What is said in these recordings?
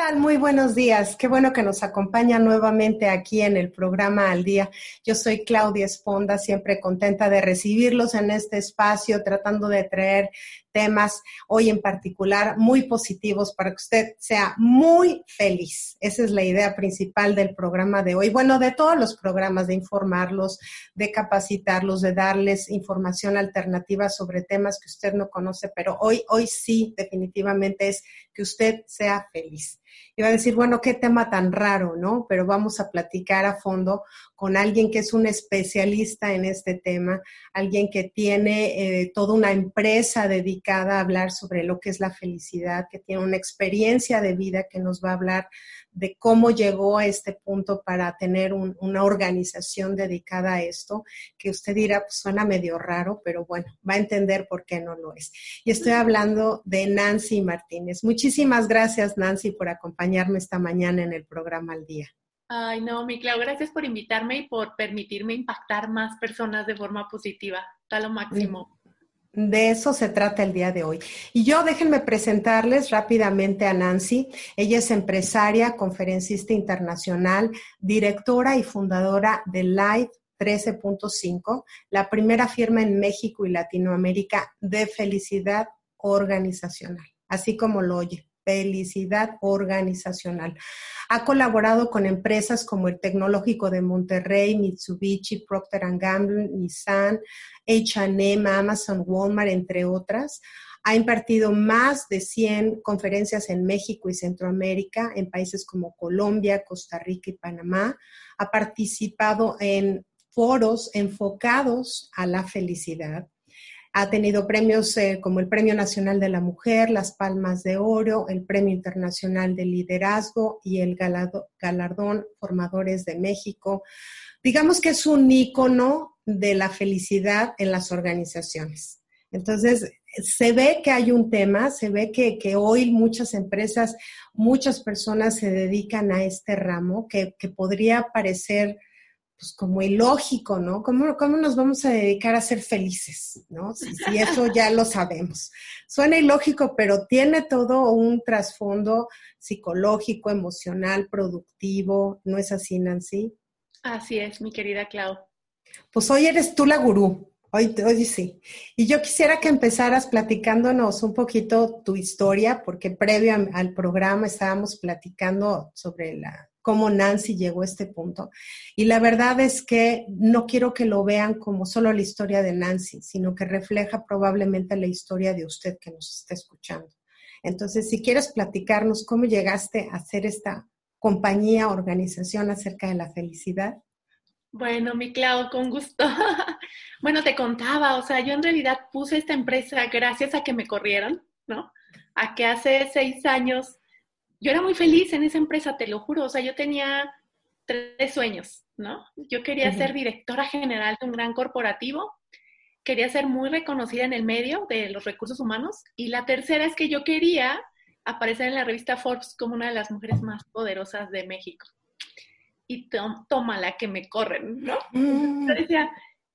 Tal? Muy buenos días. Qué bueno que nos acompaña nuevamente aquí en el programa Al Día. Yo soy Claudia Esponda, siempre contenta de recibirlos en este espacio, tratando de traer temas hoy en particular muy positivos para que usted sea muy feliz. Esa es la idea principal del programa de hoy. Bueno, de todos los programas, de informarlos, de capacitarlos, de darles información alternativa sobre temas que usted no conoce, pero hoy, hoy sí, definitivamente es que usted sea feliz. Iba a decir, bueno, qué tema tan raro, ¿no? Pero vamos a platicar a fondo con alguien que es un especialista en este tema, alguien que tiene eh, toda una empresa dedicada a hablar sobre lo que es la felicidad, que tiene una experiencia de vida que nos va a hablar de cómo llegó a este punto para tener una organización dedicada a esto, que usted dirá, pues suena medio raro, pero bueno, va a entender por qué no lo es. Y estoy hablando de Nancy Martínez. Muchísimas gracias, Nancy, por acompañarme esta mañana en el programa Al Día. Ay, no, mi Clau, gracias por invitarme y por permitirme impactar más personas de forma positiva. Está lo máximo. De eso se trata el día de hoy. Y yo déjenme presentarles rápidamente a Nancy. Ella es empresaria, conferencista internacional, directora y fundadora de Live 13.5, la primera firma en México y Latinoamérica de felicidad organizacional, así como lo oye, felicidad organizacional. Ha colaborado con empresas como el Tecnológico de Monterrey, Mitsubishi, Procter Gamble, Nissan, H&M, Amazon, Walmart, entre otras. Ha impartido más de 100 conferencias en México y Centroamérica, en países como Colombia, Costa Rica y Panamá. Ha participado en foros enfocados a la felicidad. Ha tenido premios eh, como el Premio Nacional de la Mujer, las Palmas de Oro, el Premio Internacional de Liderazgo y el Galardón Formadores de México. Digamos que es un ícono de la felicidad en las organizaciones. Entonces, se ve que hay un tema, se ve que, hoy muchas empresas, muchas personas se dedican a este ramo que podría parecer pues como ilógico, ¿no? ¿Cómo, ¿Cómo, nos vamos a dedicar a ser felices, ¿no? Si, eso ya lo sabemos. Suena ilógico, pero tiene todo un trasfondo psicológico, emocional, productivo, ¿no es así, Nancy? Así es, mi querida Clau. Pues hoy eres tú la gurú, hoy, hoy sí. Y yo quisiera que empezaras platicándonos un poquito tu historia, porque previo al programa estábamos platicando sobre la cómo Nancy llegó a este punto. Y la verdad es que no quiero que lo vean como solo la historia de Nancy, sino que refleja probablemente la historia de usted que nos está escuchando. Entonces, si quieres platicarnos cómo llegaste a hacer esta compañía, organización acerca de la felicidad. Bueno, mi Clau, con gusto. bueno, te contaba, o sea, yo en realidad puse esta empresa gracias a que me corrieron, ¿no? A que hace seis años yo era muy feliz en esa empresa, te lo juro. O sea, yo tenía tres sueños, ¿no? Yo quería ser directora general de un gran corporativo, quería ser muy reconocida en el medio de los recursos humanos y la tercera es que yo quería aparecer en la revista Forbes como una de las mujeres más poderosas de México. Y toma la que me corren, ¿no? Mm. Yo decía,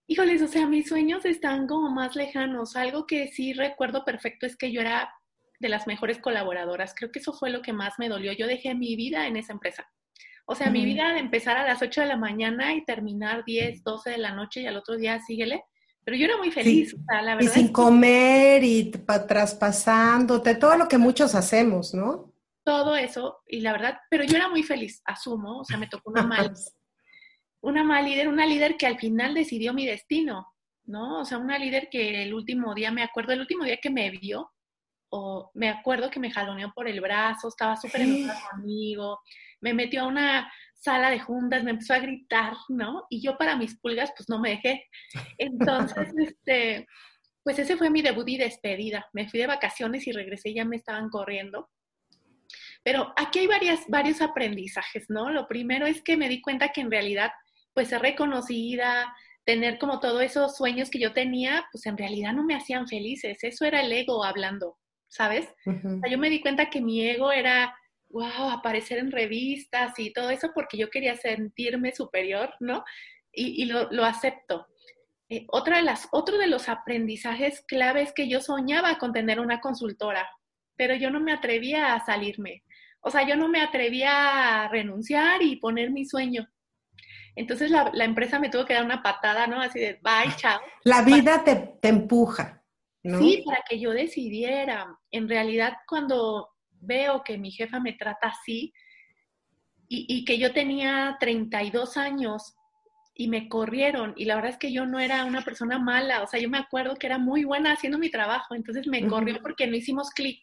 híjoles, o sea, mis sueños están como más lejanos. Algo que sí recuerdo perfecto es que yo era de las mejores colaboradoras. Creo que eso fue lo que más me dolió. Yo dejé mi vida en esa empresa. O sea, mi vida de empezar a las 8 de la mañana y terminar 10, 12 de la noche y al otro día síguele. Pero yo era muy feliz, la verdad. Y sin comer y traspasándote, todo lo que muchos hacemos, ¿no? Todo eso, y la verdad, pero yo era muy feliz, asumo, o sea, me tocó una mal, una mal líder, una líder que al final decidió mi destino, ¿no? O sea, una líder que el último día, me acuerdo, el último día que me vio, o me acuerdo que me jaloneó por el brazo, estaba súper enojada conmigo, me metió a una sala de juntas, me empezó a gritar, ¿no? Y yo para mis pulgas, pues no me dejé. Entonces, este, pues ese fue mi debut y despedida. Me fui de vacaciones y regresé y ya me estaban corriendo. Pero aquí hay varias, varios aprendizajes, ¿no? Lo primero es que me di cuenta que en realidad, pues ser reconocida, tener como todos esos sueños que yo tenía, pues en realidad no me hacían felices. Eso era el ego hablando, ¿sabes? o sea, yo me di cuenta que mi ego era wow, aparecer en revistas y todo eso porque yo quería sentirme superior, ¿no? Y, lo, acepto. Eh, otra de las, otro de los aprendizajes claves que yo soñaba con tener una consultora, pero yo no me atrevía a salirme. O sea, yo no me atrevía a renunciar y poner mi sueño. Entonces la, empresa me tuvo que dar una patada, ¿no? Así de, bye, chao. La vida te, te empuja. ¿No? Sí, para que yo decidiera. En realidad, cuando veo que mi jefa me trata así y, que yo tenía 32 años y me corrieron y la verdad es que yo no era una persona mala, o sea, yo me acuerdo que era muy buena haciendo mi trabajo, entonces me corrió porque no hicimos clic.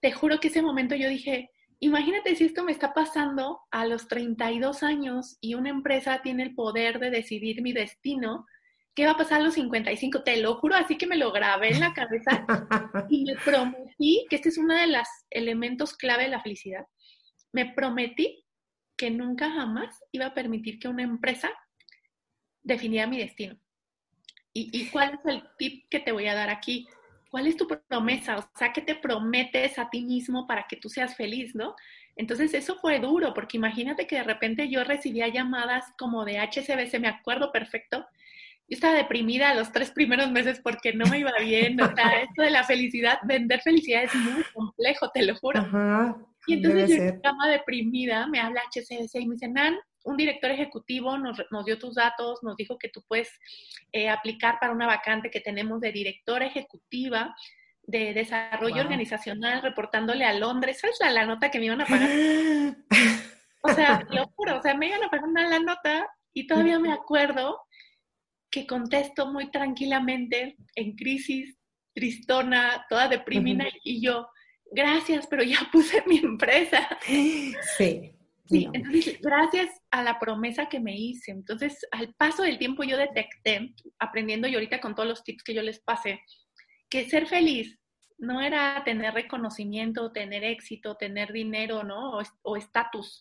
Te juro que ese momento yo dije, imagínate si esto me está pasando a los 32 años y una empresa tiene el poder de decidir mi destino, ¿qué va a pasar a los 55? Te lo juro, así que me lo grabé en la cabeza y me prometí, que este es uno de los elementos clave de la felicidad, me prometí que nunca jamás iba a permitir que una empresa definiera mi destino. ¿Y, ¿Y, cuál es el tip que te voy a dar aquí? ¿Cuál es tu promesa? O sea, ¿qué te prometes a ti mismo para que tú seas feliz, no? Entonces eso fue duro, porque imagínate que de repente yo recibía llamadas como de HCBC, me acuerdo perfecto, yo estaba deprimida los tres primeros meses porque no me iba bien. O sea, esto de la felicidad, vender felicidad es muy complejo, te lo juro. y entonces yo estaba deprimida, me habla HCBC y me dice, Nan, un director ejecutivo nos, nos, dio tus datos, nos dijo que tú puedes eh, aplicar para una vacante que tenemos de directora ejecutiva de desarrollo organizacional reportándole a Londres. ¿Sabes la, la nota que me iban a pagar? o sea, lo juro, o sea, me iban a pagar una la nota y todavía me acuerdo que contesto muy tranquilamente en crisis, tristona, toda deprimida, y yo, gracias, pero ya puse mi empresa. Sí. Sí, entonces, gracias a la promesa que me hice. Entonces, al paso del tiempo yo detecté, aprendiendo y ahorita con todos los tips que yo les pasé, que ser feliz no era tener reconocimiento, tener éxito, tener dinero, ¿no? O estatus.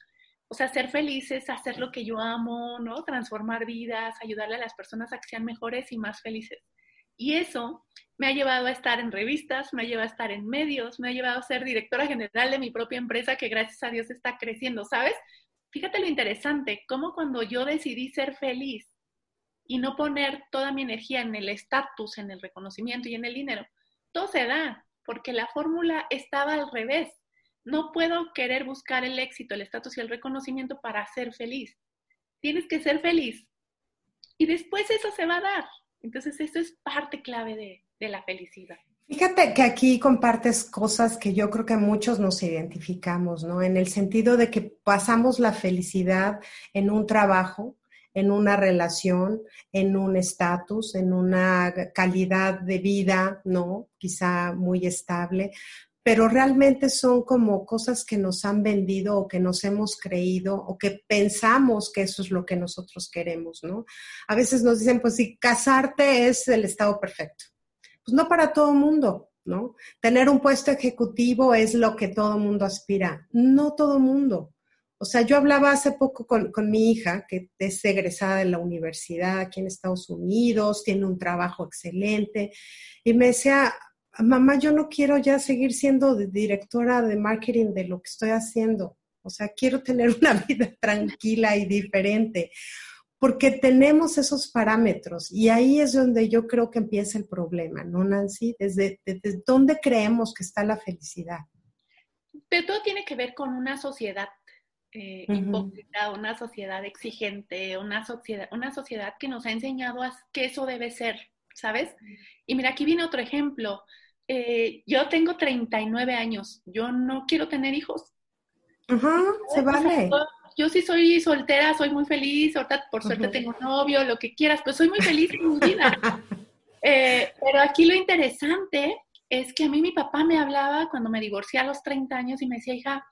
O sea, ser feliz es hacer lo que yo amo, ¿no? Transformar vidas, ayudarle a las personas a que sean mejores y más felices. Y eso me ha llevado a estar en revistas, me ha llevado a estar en medios, me ha llevado a ser directora general de mi propia empresa que gracias a Dios está creciendo, ¿sabes? Fíjate lo interesante, cómo cuando yo decidí ser feliz y no poner toda mi energía en el estatus, en el reconocimiento y en el dinero, todo se da, porque la fórmula estaba al revés. No puedo querer buscar el éxito, el estatus y el reconocimiento para ser feliz. Tienes que ser feliz. Y después eso se va a dar. Entonces, eso es parte clave de, de la felicidad. Fíjate que aquí compartes cosas que yo creo que muchos nos identificamos, ¿no? En el sentido de que pasamos la felicidad en un trabajo, en una relación, en un estatus, en una calidad de vida, ¿no? Quizá muy estable, pero realmente son como cosas que nos han vendido o que nos hemos creído o que pensamos que eso es lo que nosotros queremos, ¿no? A veces nos dicen, pues si casarte es el estado perfecto. Pues no para todo el mundo, ¿no? Tener un puesto ejecutivo es lo que todo mundo aspira. No todo mundo. O sea, yo hablaba hace poco con, con, mi hija, que es egresada de la universidad aquí en Estados Unidos, tiene un trabajo excelente, y me decía, mamá, yo no quiero ya seguir siendo directora de marketing de lo que estoy haciendo. O sea, quiero tener una vida tranquila y diferente, porque tenemos esos parámetros y ahí es donde yo creo que empieza el problema, ¿no, Nancy? Desde, desde dónde creemos que está la felicidad. Pero todo tiene que ver con una sociedad eh, hipócrita, una sociedad exigente, una sociedad, una sociedad que nos ha enseñado a que eso debe ser, ¿sabes? Y mira, aquí viene otro ejemplo. Eh, yo tengo 39 años, yo no quiero tener hijos. Ajá, se vale. Yo, sí soy soltera, soy muy feliz, ahorita por suerte tengo novio, lo que quieras, pues soy muy feliz en mi vida. Eh, pero aquí lo interesante es que a mí mi papá me hablaba cuando me divorcié a los 30 años y me decía, hija,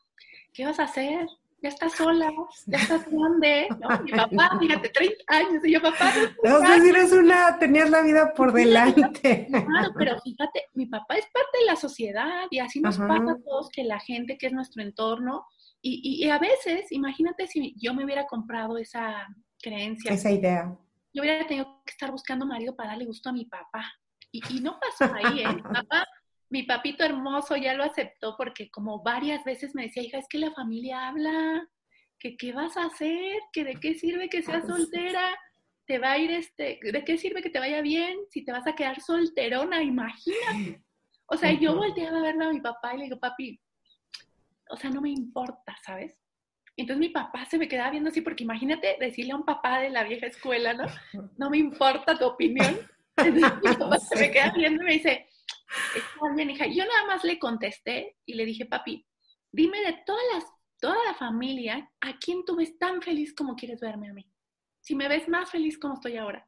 ¿qué vas a hacer? Ya estás sola, ya estás grande. ¿no? Mi papá, fíjate, 30 años. Y yo, papá, no, sé si eres una, tenías la vida por delante. Claro, pero fíjate, mi papá es parte de la sociedad y así nos pasa a todos que la gente que es nuestro entorno. Y, y, a veces, imagínate si yo me hubiera comprado esa creencia. Esa idea. Yo hubiera tenido que estar buscando marido para darle gusto a mi papá. Y, y no pasó ahí, ¿eh? Papá mi papito hermoso ya lo aceptó porque como varias veces me decía, hija, es que la familia habla, que qué vas a hacer, que de qué sirve que seas soltera, te va a ir este, de qué sirve que te vaya bien si te vas a quedar solterona, imagínate. O sea, yo volteaba a verle a mi papá y le digo, papi, o sea, no me importa, ¿sabes? Entonces mi papá se me quedaba viendo así, porque imagínate decirle a un papá de la vieja escuela, ¿no? No me importa tu opinión. Entonces mi papá se me queda viendo y me dice, Está bien, hija. Yo nada más le contesté y le dije, papi, dime de todas las, toda la familia, ¿a quién tú ves tan feliz como quieres verme a mí? Si me ves más feliz como estoy ahora.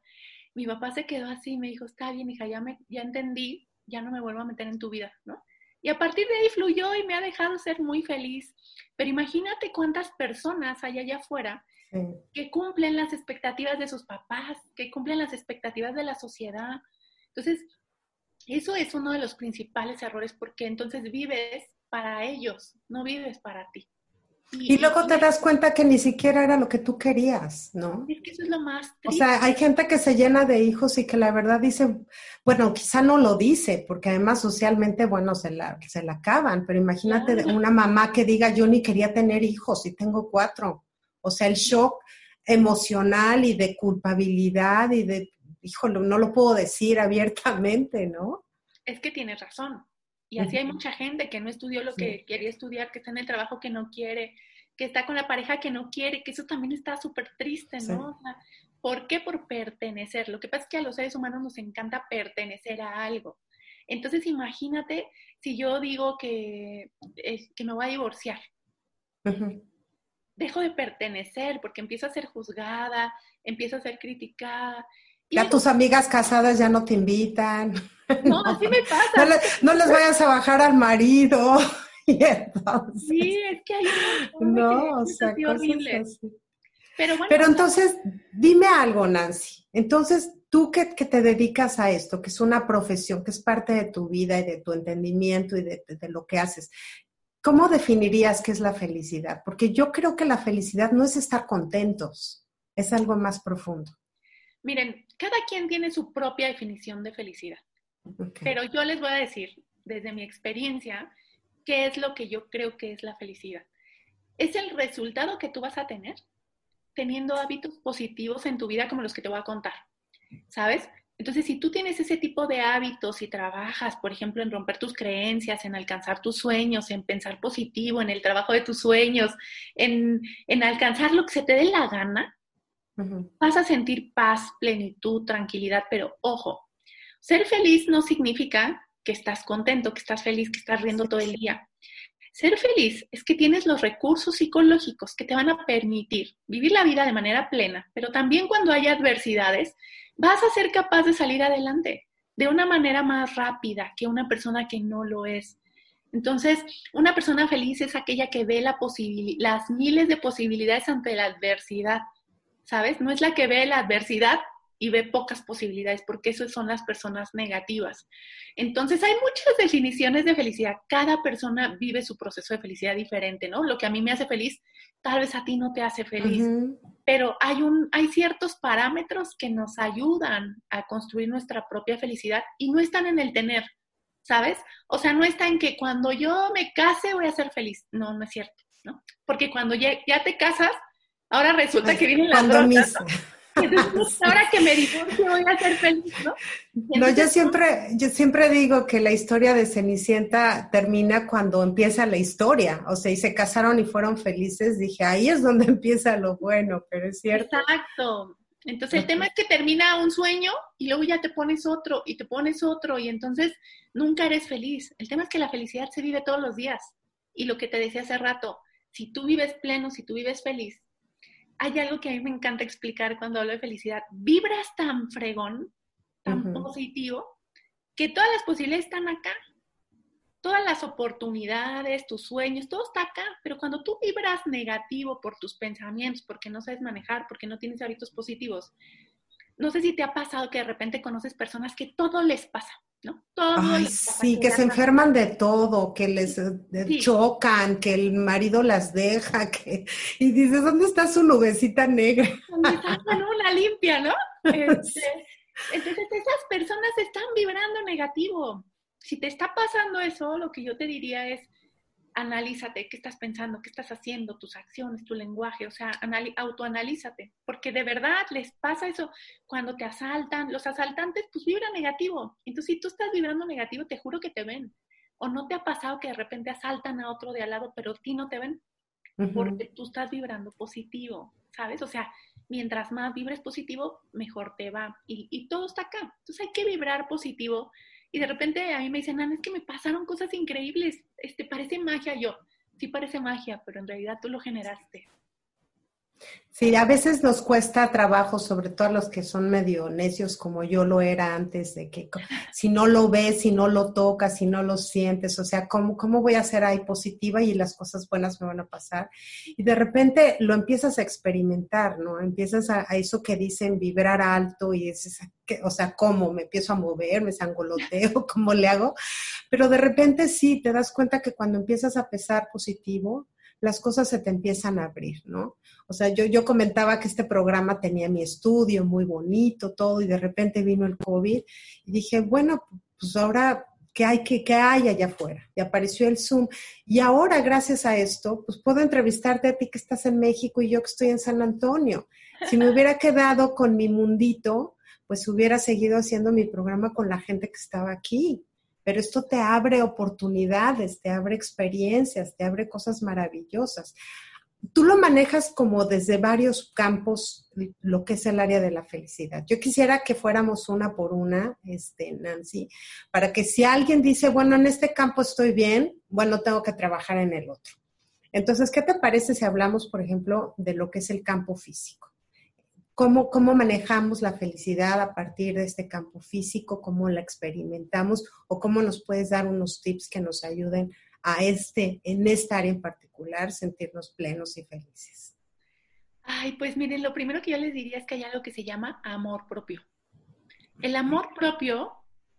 Mi papá se quedó así y me dijo, está bien, hija, ya, me, ya entendí, ya no me vuelvo a meter en tu vida, ¿no? Y a partir de ahí fluyó y me ha dejado ser muy feliz. Pero imagínate cuántas personas hay allá afuera que cumplen las expectativas de sus papás, que cumplen las expectativas de la sociedad. Entonces, eso es uno de los principales errores porque entonces vives para ellos, no vives para ti. Y, luego te das cuenta que ni siquiera era lo que tú querías, ¿no? Es que eso es lo más triste. O sea, hay gente que se llena de hijos y que la verdad dice, bueno, quizá no lo dice, porque además socialmente, bueno, se la, se la acaban, pero imagínate una mamá que diga, yo ni quería tener hijos y tengo cuatro. O sea, el shock emocional y de culpabilidad y de híjole, no lo puedo decir abiertamente, ¿no? Es que tienes razón. Y así hay mucha gente que no estudió lo que quería estudiar, que está en el trabajo que no quiere, que está con la pareja que no quiere, que eso también está súper triste, ¿no? O sea, ¿Por qué? Por pertenecer. Lo que pasa es que a los seres humanos nos encanta pertenecer a algo. Entonces, imagínate si yo digo que, que me voy a divorciar. Dejo de pertenecer porque empiezo a ser juzgada, empiezo a ser criticada, ya tus amigas casadas ya no te invitan. No, así me pasa. No, les vayas a bajar al marido. sí, es que hay un No, o sea, cosas Pero, bueno, Pero entonces, dime algo, Nancy. Entonces, tú que, te dedicas a esto, que es una profesión, que es parte de tu vida y de tu entendimiento y de, de lo que haces, ¿cómo definirías qué es la felicidad? Porque yo creo que la felicidad no es estar contentos, es algo más profundo. Miren, cada quien tiene su propia definición de felicidad, pero yo les voy a decir, desde mi experiencia, qué es lo que yo creo que es la felicidad. Es el resultado que tú vas a tener teniendo hábitos positivos en tu vida como los que te voy a contar, ¿sabes? Entonces, si tú tienes ese tipo de hábitos y trabajas, por ejemplo, en romper tus creencias, en alcanzar tus sueños, en pensar positivo, en el trabajo de tus sueños, en, en alcanzar lo que se te dé la gana, Vas a sentir paz, plenitud, tranquilidad, pero ojo, ser feliz no significa que estás contento, que estás feliz, que estás riendo todo el día. Ser feliz es que tienes los recursos psicológicos que te van a permitir vivir la vida de manera plena, pero también cuando haya adversidades, vas a ser capaz de salir adelante de una manera más rápida que una persona que no lo es. Entonces, una persona feliz es aquella que ve la las miles de posibilidades ante la adversidad ¿sabes? No es la que ve la adversidad y ve pocas posibilidades, porque eso son las personas negativas. Entonces, hay muchas definiciones de felicidad. Cada persona vive su proceso de felicidad diferente, ¿no? Lo que a mí me hace feliz, tal vez a ti no te hace feliz, pero hay, un, hay ciertos parámetros que nos ayudan a construir nuestra propia felicidad y no están en el tener, ¿sabes? O sea, no está en que cuando yo me case voy a ser feliz. No, no es cierto, ¿no? Porque cuando ya, ya te casas, Ahora resulta que vienen las drogas. ahora que me divorcio voy a ser feliz, ¿no? No, yo siempre, yo siempre digo que la historia de Cenicienta termina cuando empieza la historia. O sea, y se casaron y fueron felices. Dije, ahí es donde empieza lo bueno, pero es cierto. Exacto. Entonces el tema es que termina un sueño y luego ya te pones otro y te pones otro y entonces nunca eres feliz. El tema es que la felicidad se vive todos los días. Y lo que te decía hace rato, si tú vives pleno, si tú vives feliz, hay algo que a mí me encanta explicar cuando hablo de felicidad. Vibras tan fregón, tan positivo, que todas las posibilidades están acá. Todas las oportunidades, tus sueños, todo está acá. Pero cuando tú vibras negativo por tus pensamientos, porque no sabes manejar, porque no tienes hábitos positivos, no sé si te ha pasado que de repente conoces personas que todo les pasa. ¿No? Ay, sí, que se enferman de todo, que les eh, chocan, que el marido las deja, que y dices, ¿dónde está su nubecita negra? una limpia, ¿no? Este, entonces esas personas están vibrando negativo. Si te está pasando eso, lo que yo te diría es, analízate, qué estás pensando, qué estás haciendo, tus acciones, tu lenguaje, o sea, autoanalízate, porque de verdad les pasa eso cuando te asaltan, los asaltantes pues vibran negativo, entonces si tú estás vibrando negativo, te juro que te ven, o no te ha pasado que de repente asaltan a otro de al lado, pero a ti no te ven, porque tú estás vibrando positivo, ¿sabes? O sea, mientras más vibres positivo, mejor te va, y, y todo está acá, entonces hay que vibrar positivo, y de repente a mí me dicen, Ana, es que me pasaron cosas increíbles, este, parece magia. Yo, sí parece magia, pero en realidad tú lo generaste. Sí, a veces nos cuesta trabajo, sobre todo a los que son medio necios como yo lo era antes, de que si no lo ves, si no lo tocas, si no lo sientes, o sea, ¿cómo, cómo voy a ser ahí positiva y las cosas buenas me van a pasar? Y de repente lo empiezas a experimentar, ¿no? Empiezas a, eso que dicen vibrar alto y dices, o sea, ¿cómo? ¿Me empiezo a mover? ¿Me sangoloteo? ¿Cómo le hago? Pero de repente sí, te das cuenta que cuando empiezas a pesar positivo, las cosas se te empiezan a abrir, ¿no? O sea, yo, yo comentaba que este programa tenía mi estudio muy bonito, todo, y de repente vino el COVID y dije, bueno, pues ahora, ¿qué hay, qué, qué hay allá afuera? Y apareció el Zoom. Y ahora, gracias a esto, pues puedo entrevistarte a ti que estás en México y yo que estoy en San Antonio. Si me hubiera quedado con mi mundito, pues hubiera seguido haciendo mi programa con la gente que estaba aquí pero esto te abre oportunidades, te abre experiencias, te abre cosas maravillosas. Tú lo manejas como desde varios campos, lo que es el área de la felicidad. Yo quisiera que fuéramos una por una, este, Nancy, para que si alguien dice, bueno, en este campo estoy bien, bueno, tengo que trabajar en el otro. Entonces, ¿qué te parece si hablamos, por ejemplo, de lo que es el campo físico? Cómo, cómo manejamos la felicidad a partir de este campo físico, cómo la experimentamos o cómo nos puedes dar unos tips que nos ayuden a este, en esta área en particular, sentirnos plenos y felices. Ay, pues miren, lo primero que yo les diría es que hay algo que se llama amor propio. El amor propio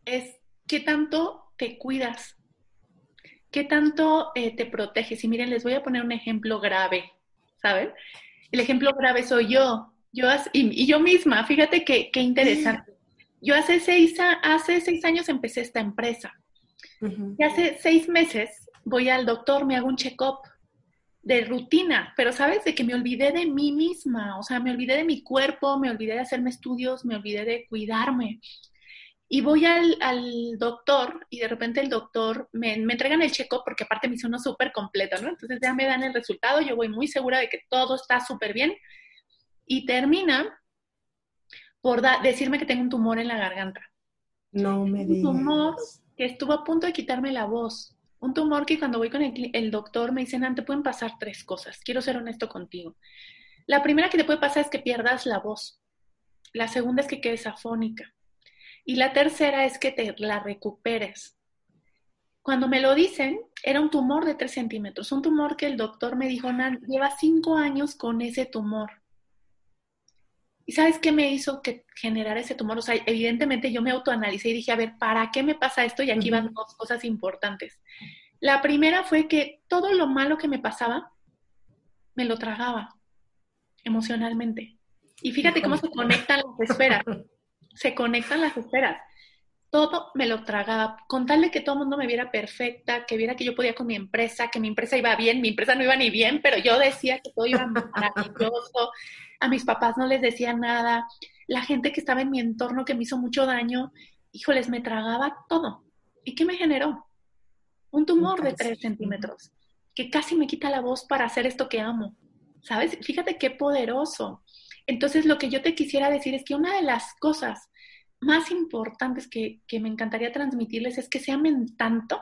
es qué tanto te cuidas, qué tanto eh, te proteges. Y miren, les voy a poner un ejemplo grave, ¿saben? El ejemplo grave soy yo. Yo, y, yo misma, fíjate qué, interesante. Yo hace seis, hace seis años empecé esta empresa. Y hace seis meses voy al doctor, me hago un check-up de rutina, pero sabes de que me olvidé de mí misma, o sea, me olvidé de mi cuerpo, me olvidé de hacerme estudios, me olvidé de cuidarme. Y voy al, doctor y de repente el doctor me, me entregan el check-up porque aparte me hizo uno súper completo, ¿no? Entonces ya me dan el resultado, yo voy muy segura de que todo está súper bien y termina por decirme que tengo un tumor en la garganta. No me digas. Un tumor que estuvo a punto de quitarme la voz. Un tumor que cuando voy con el, doctor me dicen, te pueden pasar tres cosas. Quiero ser honesto contigo. La primera que te puede pasar es que pierdas la voz. La segunda es que quedes afónica. Y la tercera es que te la recuperes. Cuando me lo dicen, era un tumor de tres centímetros. Un tumor que el doctor me dijo, Nan, lleva cinco años con ese tumor. ¿Y sabes qué me hizo que generar ese tumor? O sea, evidentemente yo me autoanalicé y dije, a ver, ¿para qué me pasa esto? Y aquí van dos cosas importantes. La primera fue que todo lo malo que me pasaba, me lo tragaba emocionalmente. Y fíjate cómo se conectan las esferas. Se conectan las esferas. todo me lo tragaba, con tal de que todo el mundo me viera perfecta, que viera que yo podía con mi empresa, que mi empresa iba bien, mi empresa no iba ni bien, pero yo decía que todo iba maravilloso, a mis papás no les decía nada, la gente que estaba en mi entorno que me hizo mucho daño, híjoles, me tragaba todo. ¿Y qué me generó? Un tumor de 3 centímetros, que casi me quita la voz para hacer esto que amo. ¿Sabes? Fíjate qué poderoso. Entonces, lo que yo te quisiera decir es que una de las cosas más importantes que, que me encantaría transmitirles es que se amen tanto,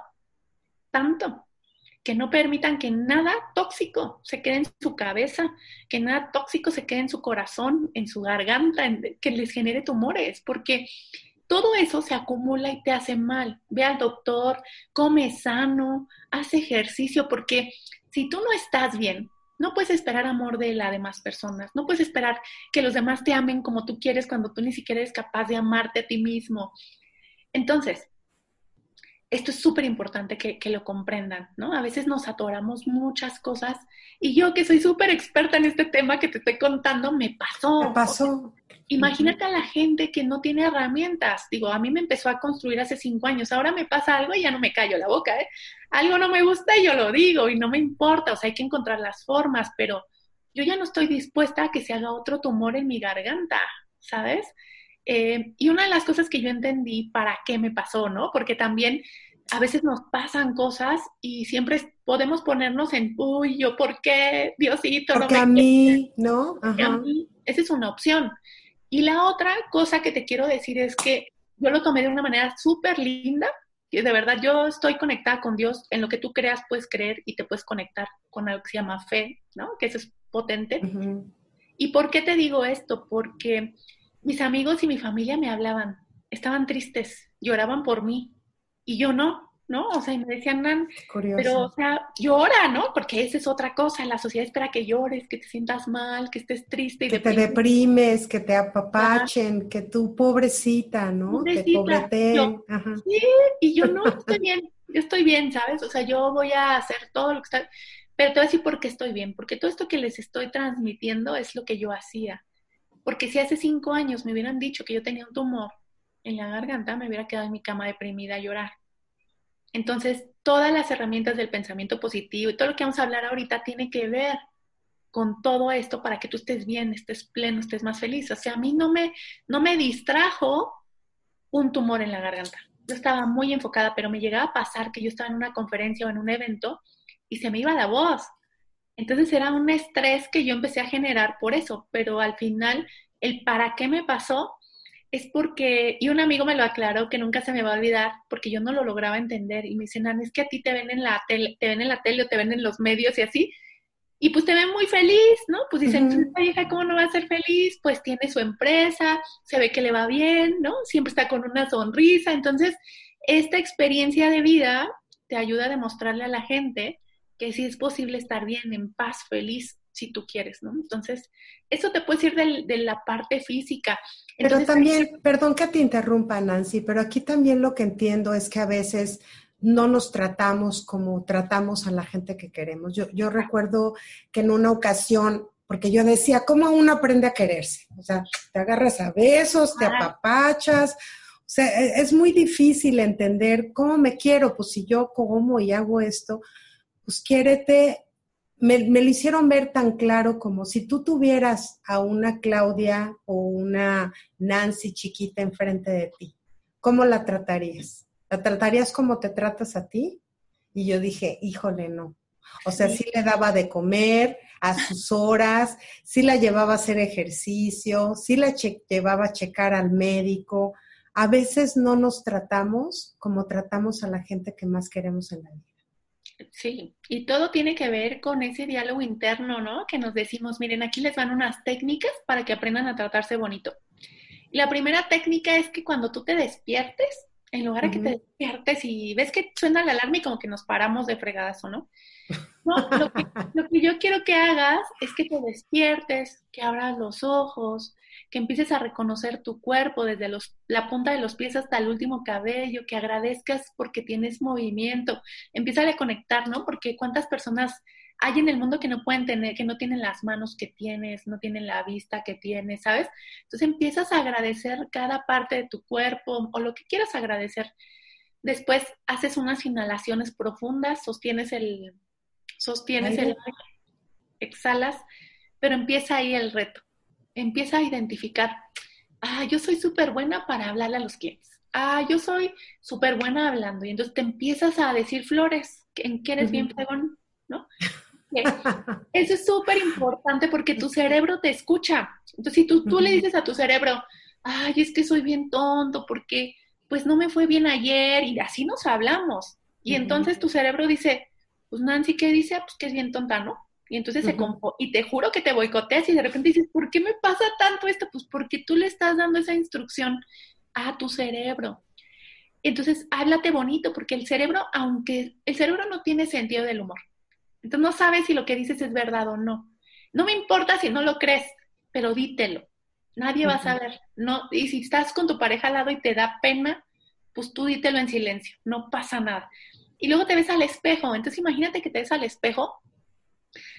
tanto, que no permitan que nada tóxico se quede en su cabeza, que nada tóxico se quede en su corazón, en su garganta, que les genere tumores, porque todo eso se acumula y te hace mal. Ve al doctor, come sano, haz ejercicio, porque si tú no estás bien, no puedes esperar amor de las demás personas, no puedes esperar que los demás te amen como tú quieres cuando tú ni siquiera eres capaz de amarte a ti mismo. Entonces, esto es súper importante que, que, lo comprendan, ¿no? A veces nos atoramos muchas cosas y yo que soy súper experta en este tema que te estoy contando, me pasó. Me pasó. Imagínate a la gente que no tiene herramientas. Digo, a mí me empezó a construir hace cinco años, ahora me pasa algo y ya no me callo la boca, ¿eh? Algo no me gusta y yo lo digo y no me importa, o sea, hay que encontrar las formas, pero yo ya no estoy dispuesta a que se haga otro tumor en mi garganta, ¿sabes? Eh, y una de las cosas que yo entendí para qué me pasó, ¿no? Porque también a veces nos pasan cosas y siempre podemos ponernos en, uy, yo, ¿por qué, Diosito? Porque a mí, ¿no? Ajá. A mí, esa es una opción. Y la otra cosa que te quiero decir es que yo lo tomé de una manera súper linda, que de verdad yo estoy conectada con Dios, en lo que tú creas puedes creer y te puedes conectar con algo que se llama fe, ¿no? Que eso es potente. ¿Y por qué te digo esto? Porque mis amigos y mi familia me hablaban, estaban tristes, lloraban por mí y yo no. ¿no? O sea, y me decían, Nan, pero, o sea, llora, ¿no? Porque esa es otra cosa, la sociedad espera que llores, que te sientas mal, que estés triste. Y que te deprimes, que te apapachen, que tú, pobrecita, ¿no? Pobrecita. Que Sí, y yo no, estoy bien, yo estoy bien, ¿sabes? O sea, yo voy a hacer todo lo que está... Pero te voy a decir por qué estoy bien, porque todo esto que les estoy transmitiendo es lo que yo hacía. Porque si hace cinco años me hubieran dicho que yo tenía un tumor en la garganta, me hubiera quedado en mi cama deprimida a llorar entonces, todas las herramientas del pensamiento positivo y todo lo que vamos a hablar ahorita tiene que ver con todo esto para que tú estés bien, estés pleno, estés más feliz. O sea, a mí no me, no me distrajo un tumor en la garganta. Yo estaba muy enfocada, pero me llegaba a pasar que yo estaba en una conferencia o en un evento y se me iba la voz. Entonces era un estrés que yo empecé a generar por eso, pero al final el para qué me pasó es porque, y un amigo me lo aclaró que nunca se me va a olvidar, porque yo no lo lograba entender, y me dicen, es que a ti te ven en la tele, te ven en la tele o te ven en los medios y así, y pues te ven muy feliz, ¿no? Pues dicen, esta vieja, ¿cómo no va a ser feliz? Pues tiene su empresa, se ve que le va bien, ¿no? Siempre está con una sonrisa, entonces, esta experiencia de vida te ayuda a demostrarle a la gente que sí es posible estar bien, en paz, feliz, si tú quieres, ¿no? Entonces, eso te puede decir de, la parte física. pero también, perdón que te interrumpa, Nancy, pero aquí también lo que entiendo es que a veces no nos tratamos como tratamos a la gente que queremos. Yo, yo recuerdo que en una ocasión, porque yo decía, ¿cómo uno aprende a quererse? O sea, te agarras a besos, te apapachas. O sea, e, es muy difícil entender cómo me quiero, pues si yo como y hago esto, pues quiérete me, lo hicieron ver tan claro como si tú tuvieras a una Claudia o una Nancy chiquita enfrente de ti, ¿cómo la tratarías? ¿La tratarías como te tratas a ti? Y yo dije, híjole, no. O sea, sí le daba de comer a sus horas, sí la llevaba a hacer ejercicio, sí la llevaba a checar al médico. A veces no nos tratamos como tratamos a la gente que más queremos en la vida. Sí, y todo tiene que ver con ese diálogo interno, ¿no? Que nos decimos, miren, aquí les van unas técnicas para que aprendan a tratarse bonito. la primera técnica es que cuando tú te despiertes, en lugar de que te despiertes y ves que suena la alarma y como que nos paramos de fregazo, ¿no? No, lo que, lo que yo quiero que hagas es que te despiertes, que abras los ojos, que empieces a reconocer tu cuerpo desde los, la punta de los pies hasta el último cabello, que agradezcas porque tienes movimiento, empieza a conectar, ¿no? Porque cuántas personas hay en el mundo que no pueden tener, que no tienen las manos que tienes, no tienen la vista que tienes, ¿sabes? Entonces empiezas a agradecer cada parte de tu cuerpo o lo que quieras agradecer. Después haces unas inhalaciones profundas, sostienes el, sostienes el, exhalas, pero empieza ahí el reto. Empieza a identificar, ah, yo soy súper buena para hablarle a los clientes. Ah, yo soy súper buena hablando. Y entonces te empiezas a decir flores, en que eres bien pegón, ¿no? Eso es súper importante porque tu cerebro te escucha. Entonces, si tú, tú le dices a tu cerebro, ay, es que soy bien tonto porque pues no me fue bien ayer y así nos hablamos. Y entonces tu cerebro dice, pues Nancy, ¿qué dice? Pues que es bien tonta, ¿no? Y entonces se compo y te juro que te boicoteas y de repente dices, ¿por qué me pasa tanto esto? Pues porque tú le estás dando esa instrucción a tu cerebro. Entonces, háblate bonito, porque el cerebro, aunque el cerebro no tiene sentido del humor, entonces no sabes si lo que dices es verdad o no. No me importa si no lo crees, pero dítelo. Nadie va a saber. No, y si estás con tu pareja al lado y te da pena, pues tú dítelo en silencio, no pasa nada. Y luego te ves al espejo, entonces imagínate que te ves al espejo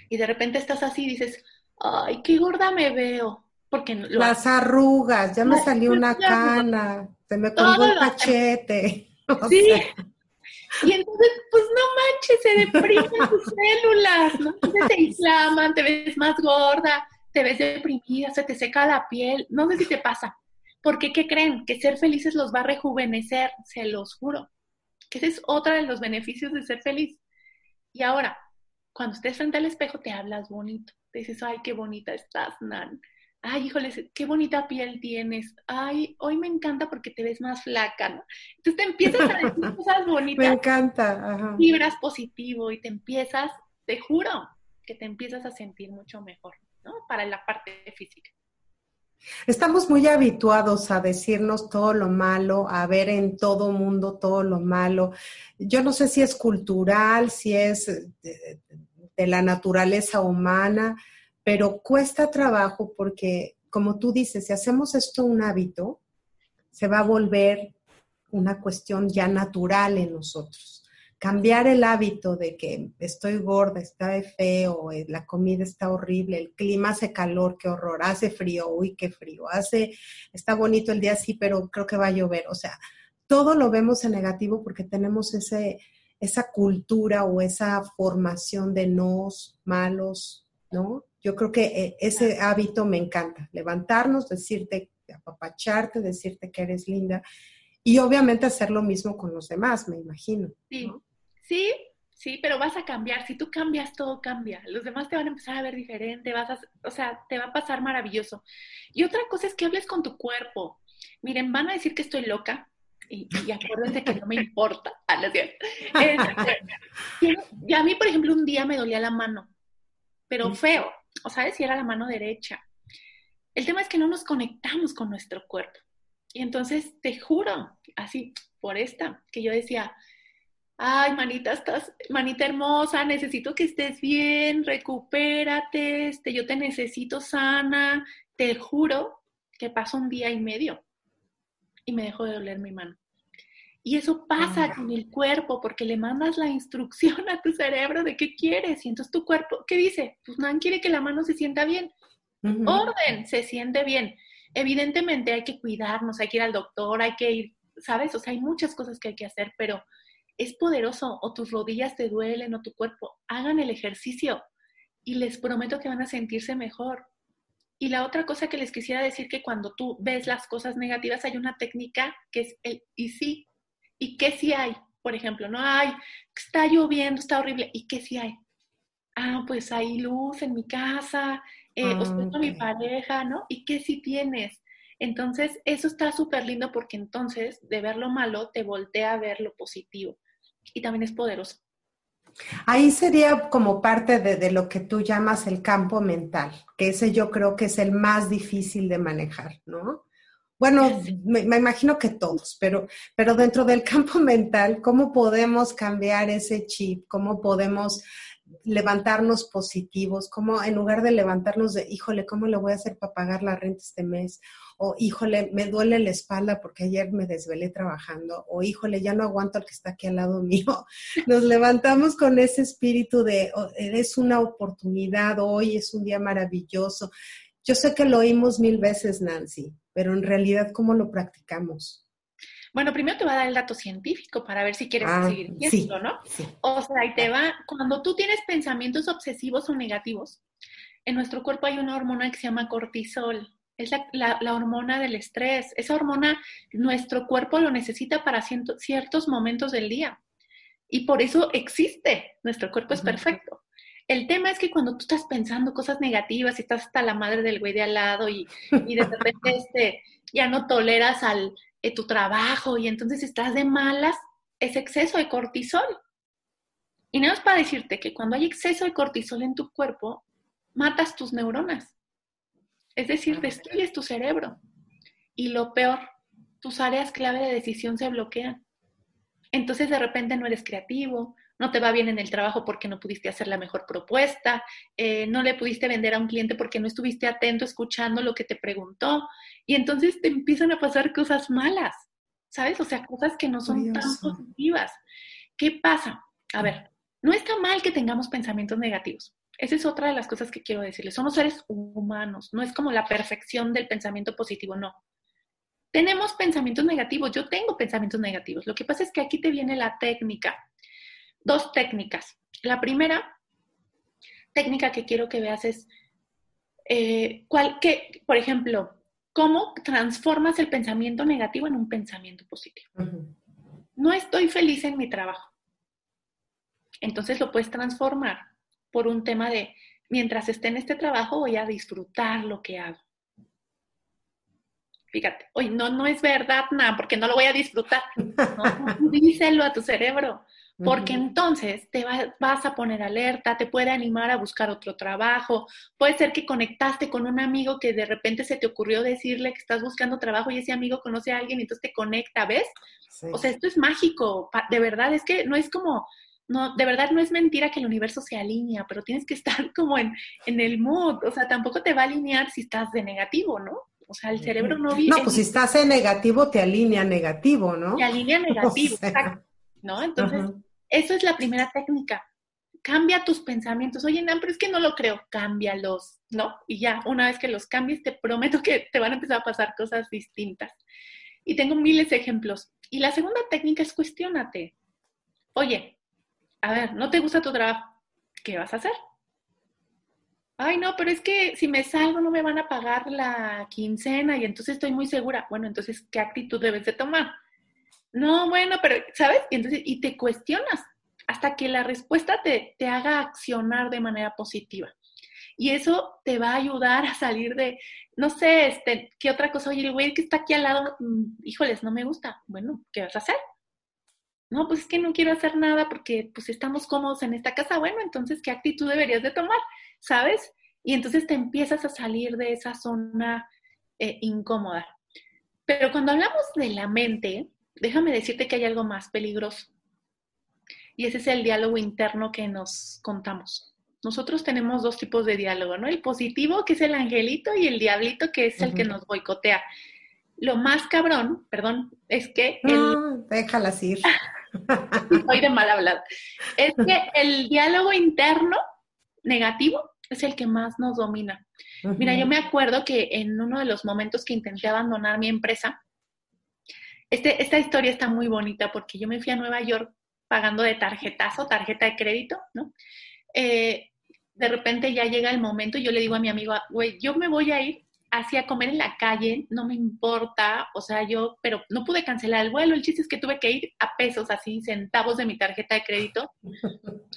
y de repente estás así y dices, ay, qué gorda me veo. Porque Las arrugas, ya me salió una cana, se me colgó el cachete. Sí. Y entonces, pues no manches, se deprimen tus células, ¿no? Entonces te inflaman, te ves más gorda, te ves deprimida, se te seca la piel. No sé si te pasa. Porque, ¿qué creen? Que ser felices los va a rejuvenecer, se los juro. Que ese es otro de los beneficios de ser feliz. Y ahora, cuando estés frente al espejo, te hablas bonito. Te dices, ay, qué bonita estás, Nan ay, híjoles, qué bonita piel tienes, ay, hoy me encanta porque te ves más flaca, ¿no? Entonces te empiezas a decir cosas bonitas. Me encanta. Ajá. Vibras positivo y te empiezas, te juro, que te empiezas a sentir mucho mejor, ¿no? Para la parte física. Estamos muy habituados a decirnos todo lo malo, a ver en todo mundo todo lo malo. Yo no sé si es cultural, si es de, la naturaleza humana, pero cuesta trabajo porque, como tú dices, si hacemos esto un hábito, se va a volver una cuestión ya natural en nosotros. Cambiar el hábito de que estoy gorda, está feo, eh, la comida está horrible, el clima hace calor, qué horror, hace frío, uy, qué frío, hace, está bonito el día sí, pero creo que va a llover. O sea, todo lo vemos en negativo porque tenemos ese, esa cultura o esa formación de nos malos, ¿no? Yo creo que eh, ese hábito me encanta, levantarnos, decirte, apapacharte, decirte que eres linda y obviamente hacer lo mismo con los demás, me imagino. Sí, sí, sí, pero vas a cambiar. Si tú cambias, todo cambia. Los demás te van a empezar a ver diferente, vas a, o sea, te va a pasar maravilloso. Y otra cosa es que hables con tu cuerpo. Miren, van a decir que estoy loca, y, acuérdense que no me importa. Ah, y a mí, por ejemplo, un día me dolía la mano, pero feo o sabes si era la mano derecha. El tema es que no nos conectamos con nuestro cuerpo. Y entonces te juro, así, por esta, que yo decía, ay, manita, estás, manita hermosa, necesito que estés bien, recupérate, este, yo te necesito sana. Te juro que pasó un día y medio y me dejó de doler mi mano. Y eso pasa con el cuerpo porque le mandas la instrucción a tu cerebro de qué quieres. Y entonces tu cuerpo, ¿qué dice? Pues nadie quiere que la mano se sienta bien. Orden, se siente bien. Evidentemente hay que cuidarnos, hay que ir al doctor, hay que ir, ¿sabes? O sea, hay muchas cosas que hay que hacer, pero es poderoso. O tus rodillas te duelen o tu cuerpo. Hagan el ejercicio y les prometo que van a sentirse mejor. Y la otra cosa que les quisiera decir que cuando tú ves las cosas negativas hay una técnica que es el y sí, ¿Y qué si hay? Por ejemplo, no hay, está lloviendo, está horrible. ¿Y qué si hay? Ah, pues hay luz en mi casa, eh, estoy con mi pareja, ¿no? ¿Y qué si tienes? Entonces, eso está súper lindo porque entonces de ver lo malo te voltea a ver lo positivo. Y también es poderoso. Ahí sería como parte de, lo que tú llamas el campo mental, que ese yo creo que es el más difícil de manejar, ¿no? Bueno, me, imagino que todos, pero, pero dentro del campo mental, ¿cómo podemos cambiar ese chip? ¿Cómo podemos levantarnos positivos, como en lugar de levantarnos de, híjole, ¿cómo le voy a hacer para pagar la renta este mes? O híjole, me duele la espalda porque ayer me desvelé trabajando, o híjole, ya no aguanto al que está aquí al lado mío. Nos levantamos con ese espíritu de, oh, es una oportunidad, hoy es un día maravilloso. Yo sé que lo oímos mil veces, Nancy, pero en realidad, ¿cómo lo practicamos? Bueno, primero te va a dar el dato científico para ver si quieres ah, seguir viendo, ¿no? O sea, y te va, cuando tú tienes pensamientos obsesivos o negativos, en nuestro cuerpo hay una hormona que se llama cortisol. Es la, hormona del estrés. Esa hormona, nuestro cuerpo lo necesita para ciertos momentos del día. Y por eso existe. Nuestro cuerpo es perfecto. El tema es que cuando tú estás pensando cosas negativas y estás hasta la madre del güey de al lado y, y de repente este, ya no toleras al, tu trabajo y entonces estás de malas, es exceso de cortisol. Y no es para decirte que cuando hay exceso de cortisol en tu cuerpo, matas tus neuronas. Es decir, destruyes tu cerebro. Y lo peor, tus áreas clave de decisión se bloquean. Entonces de repente no eres creativo, no te va bien en el trabajo porque no pudiste hacer la mejor propuesta, eh, no le pudiste vender a un cliente porque no estuviste atento escuchando lo que te preguntó. Y entonces te empiezan a pasar cosas malas, ¿sabes? O sea, cosas que no son tan positivas. ¿Qué pasa? A ver, no está mal que tengamos pensamientos negativos. Esa es otra de las cosas que quiero decirles. Somos seres humanos, no es como la perfección del pensamiento positivo, no. Tenemos pensamientos negativos, yo tengo pensamientos negativos. Lo que pasa es que aquí te viene la técnica dos técnicas. La primera técnica que quiero que veas es, eh, cuál, que, por ejemplo, cómo transformas el pensamiento negativo en un pensamiento positivo. No estoy feliz en mi trabajo. Entonces lo puedes transformar por un tema de, mientras esté en este trabajo voy a disfrutar lo que hago. Fíjate, hoy no, no es verdad nada, porque no lo voy a disfrutar. No, díselo a tu cerebro porque entonces te vas a poner alerta, te puede animar a buscar otro trabajo, puede ser que conectaste con un amigo que de repente se te ocurrió decirle que estás buscando trabajo y ese amigo conoce a alguien y entonces te conecta, ¿ves? O sea, esto es mágico, de verdad, es que no es como, no, de verdad no es mentira que el universo se alinea, pero tienes que estar como en, en el mood, o sea, tampoco te va a alinear si estás de negativo, ¿no? O sea, el cerebro no vive. No, pues si estás en negativo, te alinea negativo, ¿no? Te alinea negativo, exacto. ¿No? Entonces, eso es la primera técnica. Cambia tus pensamientos. Oye, Nan, pero es que no lo creo. Cámbialos, ¿no? Y ya, una vez que los cambies, te prometo que te van a empezar a pasar cosas distintas. Y tengo miles de ejemplos. Y la segunda técnica es cuestionate. Oye, a ver, ¿no te gusta tu trabajo? ¿Qué vas a hacer? Ay, no, pero es que si me salgo no me van a pagar la quincena y entonces estoy muy segura. Bueno, entonces, ¿qué actitud debes de tomar? No, bueno, pero, ¿sabes? Y entonces, y te cuestionas hasta que la respuesta te, te haga accionar de manera positiva. Y eso te va a ayudar a salir de, no sé, este, ¿qué otra cosa? Oye, el güey que está aquí al lado, mm, híjoles, no me gusta. Bueno, ¿qué vas a hacer? No, pues es que no quiero hacer nada porque pues estamos cómodos en esta casa. Bueno, entonces, ¿qué actitud deberías de tomar? ¿Sabes? Y entonces te empiezas a salir de esa zona eh, incómoda. Pero cuando hablamos de la mente, déjame decirte que hay algo más peligroso. Y ese es el diálogo interno que nos contamos. Nosotros tenemos dos tipos de diálogo, ¿no? El positivo, que es el angelito, y el diablito, que es el que nos boicotea. Lo más cabrón, perdón, es que... No, déjalas ir. Soy de mal hablado. Es que el diálogo interno negativo es el que más nos domina. Mira, yo me acuerdo que en uno de los momentos que intenté abandonar mi empresa, este, esta historia está muy bonita porque yo me fui a Nueva York pagando de tarjetazo, tarjeta de crédito, ¿no? Eh, de repente ya llega el momento y yo le digo a mi amigo, güey, yo me voy a ir hacía comer en la calle, no me importa, o sea, yo, pero no pude cancelar el vuelo, el chiste es que tuve que ir a pesos, así, centavos de mi tarjeta de crédito.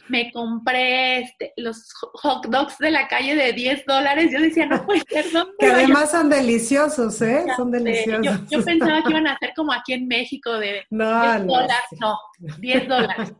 Me compré este, los hot dogs de la calle de 10 dólares, yo decía, no puede ser, ¿dónde Que además son deliciosos, ¿eh? son deliciosos. Yo, pensaba que iban a ser como aquí en México de no, 10 no, dólares, no, 10 dólares.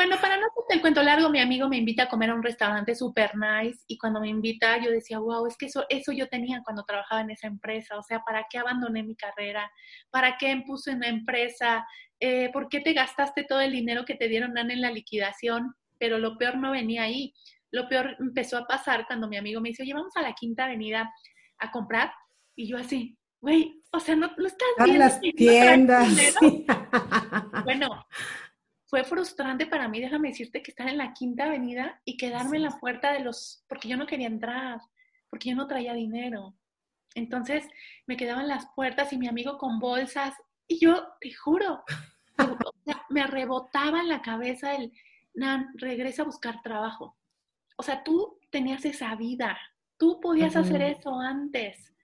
Bueno, para no hacerte el cuento largo, mi amigo me invita a comer a un restaurante super nice y cuando me invita yo decía, wow, es que eso, eso yo tenía cuando trabajaba en esa empresa, o sea, ¿para qué abandoné mi carrera? ¿Para qué puse una empresa? Eh, ¿Por qué te gastaste todo el dinero que te dieron en la liquidación? pero lo peor no venía ahí. Lo peor empezó a pasar cuando mi amigo me dice, oye, vamos a la Quinta Avenida a comprar. Y yo así, güey, o sea, no, no estás viendo. las tiendas. bueno, fue frustrante para mí, déjame decirte, que estar en la Quinta Avenida y quedarme en la puerta de los, porque yo no quería entrar, porque yo no traía dinero. Entonces me quedaba en las puertas y mi amigo con bolsas y yo, te juro, me rebotaba en la cabeza el, Nan, regresa a buscar trabajo. O sea, tú tenías esa vida, tú podías hacer eso antes.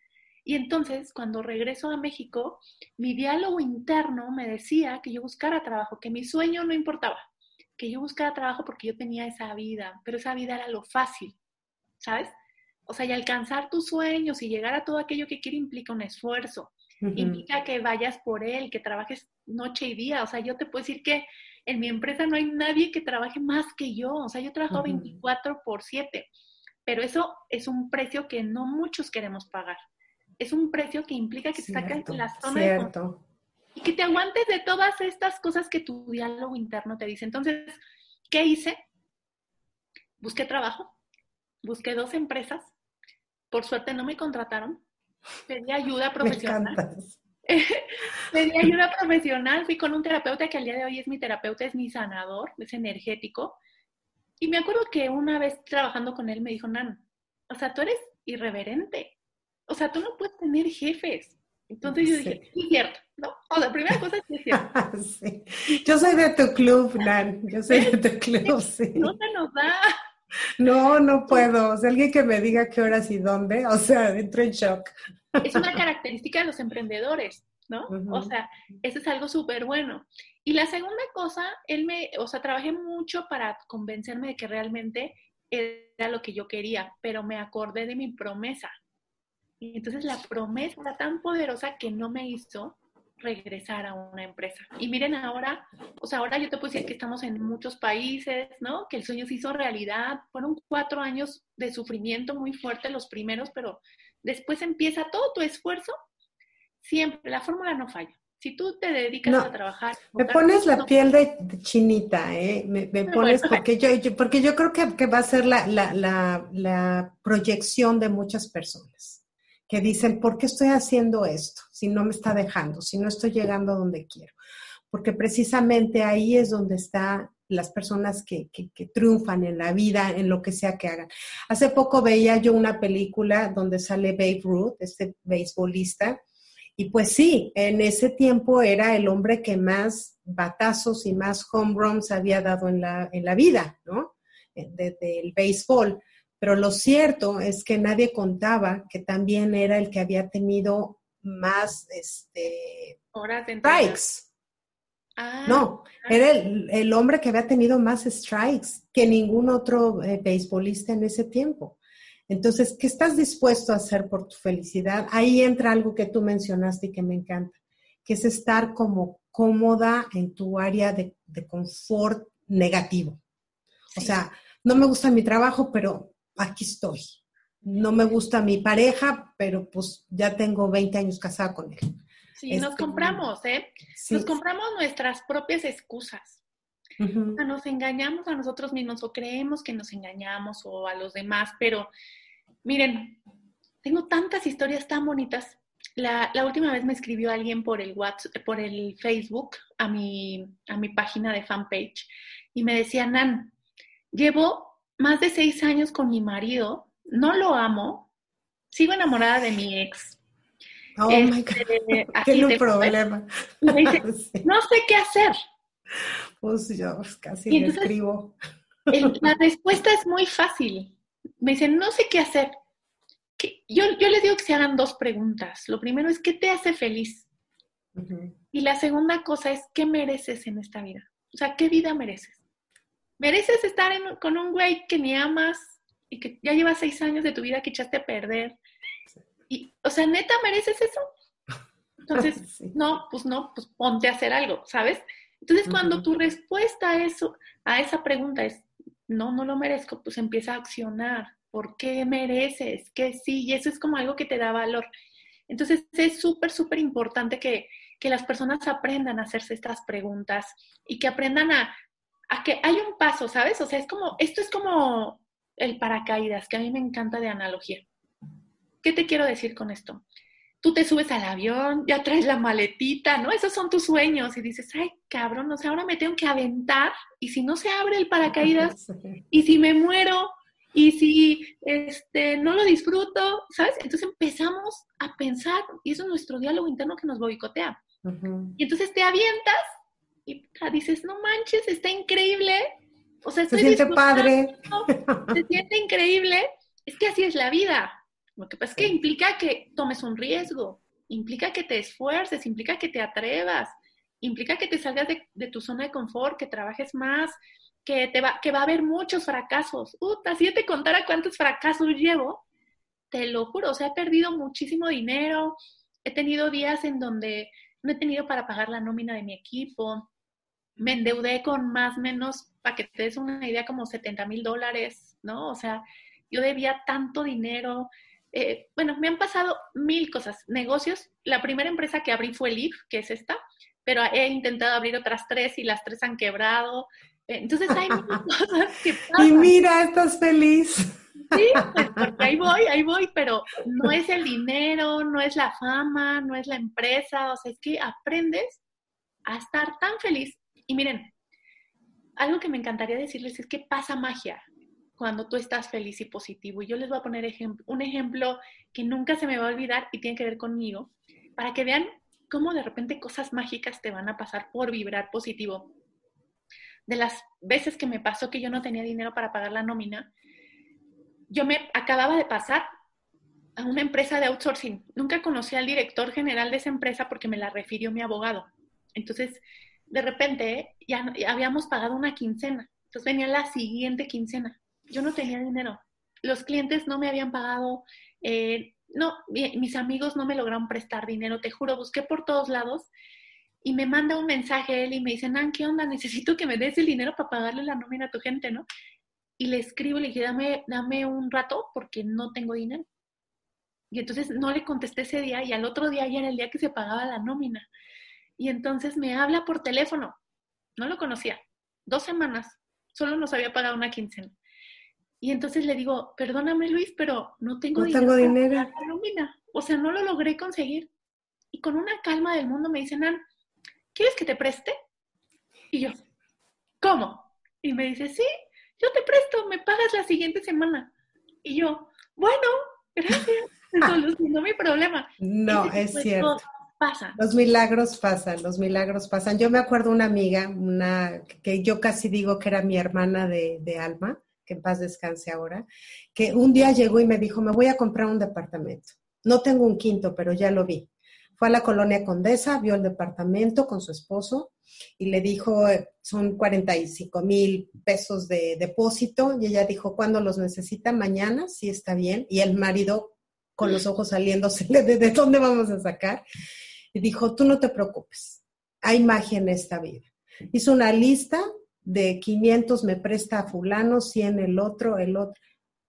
Y entonces, cuando regreso a México, mi diálogo interno me decía que yo buscara trabajo, que mi sueño no importaba, que yo buscara trabajo porque yo tenía esa vida, pero esa vida era lo fácil, ¿sabes? O sea, y alcanzar tus sueños y llegar a todo aquello que quiere implica un esfuerzo, implica que vayas por él, que trabajes noche y día. O sea, yo te puedo decir que en mi empresa no hay nadie que trabaje más que yo. O sea, yo trabajo 24 por 7, pero eso es un precio que no muchos queremos pagar. Es un precio que implica que te sacas la zona de y que te aguantes de todas estas cosas que tu diálogo interno te dice. Entonces, ¿qué hice? Busqué trabajo, busqué dos empresas, por suerte no me contrataron, pedí ayuda profesional. Pedí ayuda profesional, fui con un terapeuta que al día de hoy es mi terapeuta, es mi sanador, es energético. Y me acuerdo que una vez trabajando con él me dijo, Nan, o sea, tú eres irreverente. O sea, tú no puedes tener jefes. Entonces yo dije, sí, es cierto, ¿no? O sea, primera cosa es cierto. sí. Yo soy de tu club, Nan. Yo soy de tu club, sí. No se nos da. No, no puedo. O sea, alguien que me diga qué horas y dónde, o sea, entro en shock. Es una característica de los emprendedores, ¿no? O sea, eso es algo súper bueno. Y la segunda cosa, él me, o sea, trabajé mucho para convencerme de que realmente era lo que yo quería, pero me acordé de mi promesa. Y entonces la promesa era tan poderosa que no me hizo regresar a una empresa. Y miren ahora, o sea, ahora yo te puedo decir que estamos en muchos países, ¿no? Que el sueño se hizo realidad. Fueron cuatro años de sufrimiento muy fuerte los primeros, pero después empieza todo tu esfuerzo. Siempre, la fórmula no falla. Si tú te dedicas a trabajar. Me pones la piel de, chinita, ¿eh? Me, pones, porque, yo, porque yo creo que, que va a ser la, la, la, la proyección de muchas personas que dicen, ¿por qué estoy haciendo esto? Si no me está dejando, si no estoy llegando a donde quiero. Porque precisamente ahí es donde están las personas que, triunfan en la vida, en lo que sea que hagan. Hace poco veía yo una película donde sale Babe Ruth, este beisbolista, y pues sí, en ese tiempo era el hombre que más batazos y más home runs había dado en la, en la vida, ¿no? Desde el béisbol. Pero lo cierto es que nadie contaba que también era el que había tenido más este, strikes. Ah, no, era el, hombre que había tenido más strikes que ningún otro eh, beisbolista en ese tiempo. Entonces, ¿qué estás dispuesto a hacer por tu felicidad? Ahí entra algo que tú mencionaste y que me encanta, que es estar como cómoda en tu área de, confort negativo. O sea, no me gusta mi trabajo, pero aquí estoy. No me gusta mi pareja, pero pues ya tengo 20 años casada con él. Sí, nos este, compramos, ¿eh? Nos compramos nuestras propias excusas. nos engañamos a nosotros mismos o creemos que nos engañamos o a los demás, pero miren, tengo tantas historias tan bonitas. La, la, última vez me escribió alguien por el WhatsApp, por el Facebook a mi, a mi página de fanpage y me decía, Nan, llevo más de seis años con mi marido, no lo amo, sigo enamorada de mi ex. Oh my God. Tiene un problema. no sé qué hacer. Pues yo casi le escribo. la respuesta es muy fácil. Me dicen, no sé qué hacer. Yo, yo les digo que se hagan dos preguntas. Lo primero es, ¿qué te hace feliz? Y la segunda cosa es, ¿qué mereces en esta vida? O sea, ¿qué vida mereces? Mereces estar con un güey que ni amas y que ya lleva seis años de tu vida que echaste a perder. Y, o sea, neta, ¿mereces eso? Entonces, no, pues no, pues ponte a hacer algo, ¿sabes? Entonces, cuando tu respuesta a eso, a esa pregunta es, no, no lo merezco, pues empieza a accionar. ¿Por qué mereces? Que sí, y eso es como algo que te da valor. Entonces, es súper, súper importante que, que las personas aprendan a hacerse estas preguntas y que aprendan a, a que hay un paso, ¿sabes? O sea, es como, esto es como el paracaídas, que a mí me encanta de analogía. ¿Qué te quiero decir con esto? Tú te subes al avión, ya traes la maletita, ¿no? Esos son tus sueños y dices, ay, cabrón, o sea, ahora me tengo que aventar y si no se abre el paracaídas y si me muero y si este, no lo disfruto, ¿sabes? Entonces empezamos a pensar y eso es nuestro diálogo interno que nos boicotea. Y entonces te avientas y dices, no manches, está increíble. O sea, se siente padre. Se siente increíble. Es que así es la vida. Lo que pasa es que implica que tomes un riesgo, implica que te esfuerces, implica que te atrevas, implica que te salgas de, tu zona de confort, que trabajes más, que, te va, que va a haber muchos fracasos. Uta, si yo te contara cuántos fracasos llevo, te lo juro, o sea, he perdido muchísimo dinero, he tenido días en donde no he tenido para pagar la nómina de mi equipo, me endeudé con más o menos, para que te des una idea, como 70 mil dólares, ¿no? O sea, yo debía tanto dinero. Eh, bueno, me han pasado mil cosas. Negocios, la primera empresa que abrí fue Leaf, que es esta, pero he intentado abrir otras tres y las tres han quebrado. Entonces hay mil cosas que pasan. Y mira, estás feliz. Sí, pues porque ahí voy, ahí voy, pero no es el dinero, no es la fama, no es la empresa, o sea, es que aprendes a estar tan feliz y miren, algo que me encantaría decirles es que pasa magia cuando tú estás feliz y positivo. Y yo les voy a poner un ejemplo que nunca se me va a olvidar y tiene que ver conmigo, para que vean cómo de repente cosas mágicas te van a pasar por vibrar positivo. De las veces que me pasó que yo no tenía dinero para pagar la nómina, yo me acababa de pasar a una empresa de outsourcing. Nunca conocí al director general de esa empresa porque me la refirió mi abogado. Entonces, de repente ya, habíamos pagado una quincena. Entonces venía la siguiente quincena. Yo no tenía dinero. Los clientes no me habían pagado. Eh, no, mis amigos no me lograron prestar dinero. Te juro, busqué por todos lados. Y me manda un mensaje él y me dice, Nan, ¿qué onda? Necesito que me des el dinero para pagarle la nómina a tu gente, ¿no? Y le escribo, le dije, dame, dame un rato porque no tengo dinero. Y entonces no le contesté ese día y al otro día ya era el día que se pagaba la nómina. Y entonces me habla por teléfono. No lo conocía. Dos semanas. Solo nos había pagado una quincena. Y entonces le digo, perdóname Luis, pero no tengo no dinero. Tengo dinero. O sea, no lo logré conseguir. Y con una calma del mundo me dicen, Nan, ¿quieres que te preste? Y yo, ¿cómo? Y me dice, sí, yo te presto, me pagas la siguiente semana. Y yo, bueno, gracias, solucionó mi problema. No, es cierto pasa. Los milagros pasan, los milagros pasan. Yo me acuerdo una amiga, una que yo casi digo que era mi hermana de, alma, que en paz descanse ahora, que un día llegó y me dijo, me voy a comprar un departamento. No tengo un quinto, pero ya lo vi. Fue a la colonia Condesa, vio el departamento con su esposo y le dijo, son 45 mil pesos de depósito. Y ella dijo, ¿cuándo los necesita? Mañana, sí está bien. Y el marido con los ojos saliéndose de dónde vamos a sacar y dijo, tú no te preocupes, hay magia en esta vida. Hizo una lista de 500 me presta a fulano, 100 el otro, el otro.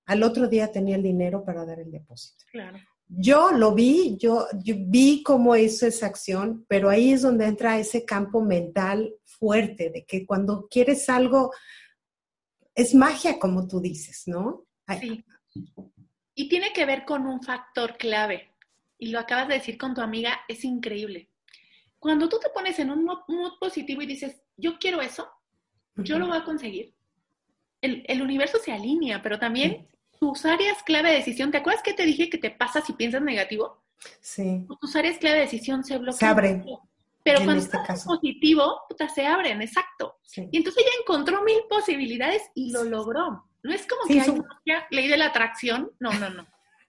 Al otro día tenía el dinero para dar el depósito. Claro. Yo lo vi, yo, vi cómo hizo esa acción, pero ahí es donde entra ese campo mental fuerte de que cuando quieres algo, es magia, como tú dices, ¿no? Sí. Y tiene que ver con un factor clave y lo acabas de decir con tu amiga, es increíble. Cuando tú te pones en un mood positivo y dices, yo quiero eso, yo lo voy a conseguir, el, universo se alinea, pero también tus áreas clave de decisión, ¿te acuerdas que te dije que te pasa si piensas negativo? Sí. Tus áreas clave de decisión se bloquean. Se abren. Pero cuando este estás positivo, puta, se abren, exacto. Y entonces ella encontró mil posibilidades y lo logró. No es como que hay una ley de la atracción. No, no, no.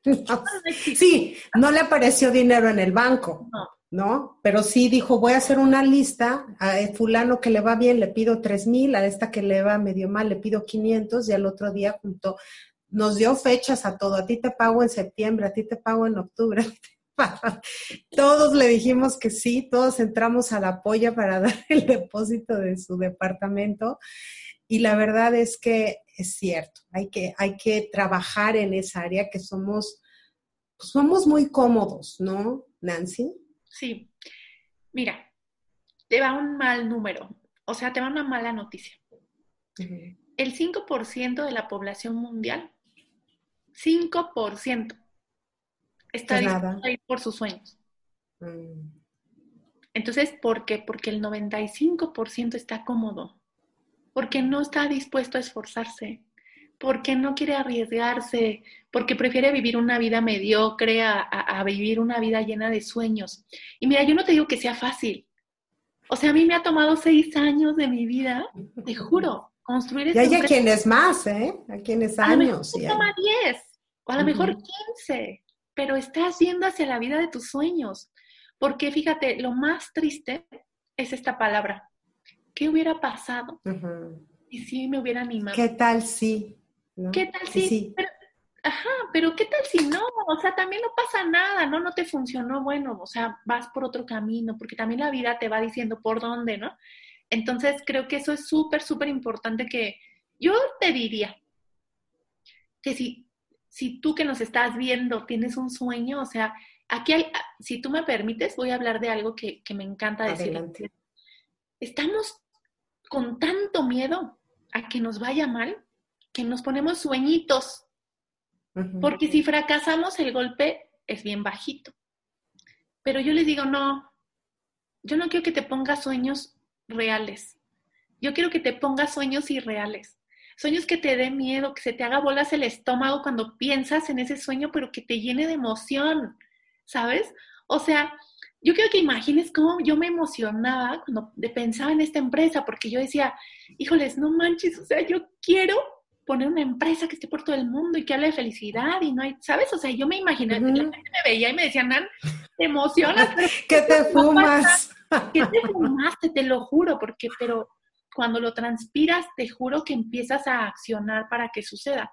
Sí, no le apareció dinero en el banco, no. Pero sí dijo, voy a hacer una lista, a fulano que le va bien le pido tres mil, a esta que le va medio mal le pido 500 y al otro día junto, nos dio fechas a todo, a ti te pago en septiembre, a ti te pago en octubre. Todos le dijimos que sí, todos entramos a la polla para dar el depósito de su departamento y la verdad es que es cierto, hay que, hay que trabajar en esa área que somos, pues, somos muy cómodos, ¿no, Nancy? Sí. Mira, te va un mal número, o sea, te va una mala noticia. El 5% de la población mundial, 5%, está dispuesto a ir por sus sueños. Mm. Entonces, ¿por qué? Porque el 95% está cómodo, porque no está dispuesto a esforzarse, porque no quiere arriesgarse, porque prefiere vivir una vida mediocre a, vivir una vida llena de sueños. Y mira, yo no te digo que sea fácil. O sea, a mí me ha tomado seis años de mi vida, te juro, construir Y hay a quienes más, ¿eh? A quienes años. A lo mejor toma diez, o a lo mejor quince, pero estás yendo hacia la vida de tus sueños. Porque fíjate, lo más triste es esta palabra. ¿Qué hubiera pasado y si me hubiera animado? ¿Qué tal si? ¿Qué tal si? Pero, ajá, pero ¿qué tal si no? O sea, también no pasa nada, ¿no? No te funcionó, bueno, o sea, vas por otro camino, porque también la vida te va diciendo por dónde, ¿no? Entonces, creo que eso es súper, súper importante que yo te diría que si, si tú que nos estás viendo tienes un sueño, o sea, aquí hay, si tú me permites, voy a hablar de algo que, me encanta decir. Estamos con tanto miedo a que nos vaya mal que nos ponemos sueñitos, porque si fracasamos el golpe es bien bajito. Pero yo les digo, no, yo no quiero que te pongas sueños reales, yo quiero que te pongas sueños irreales. Sueños que te dé miedo, que se te haga bolas el estómago cuando piensas en ese sueño, pero que te llene de emoción, ¿sabes? O sea, yo quiero que imagines cómo yo me emocionaba cuando pensaba en esta empresa, porque yo decía, híjoles, no manches, o sea, yo quiero poner una empresa que esté por todo el mundo y que hable de felicidad y no hay, ¿sabes? O sea, yo me imaginé, la gente me veía y me decían, Nan, te emocionas. ¿Qué te fumas? ¿Qué te fumaste? Te lo juro, porque, pero cuando lo transpiras, te juro que empiezas a accionar para que suceda.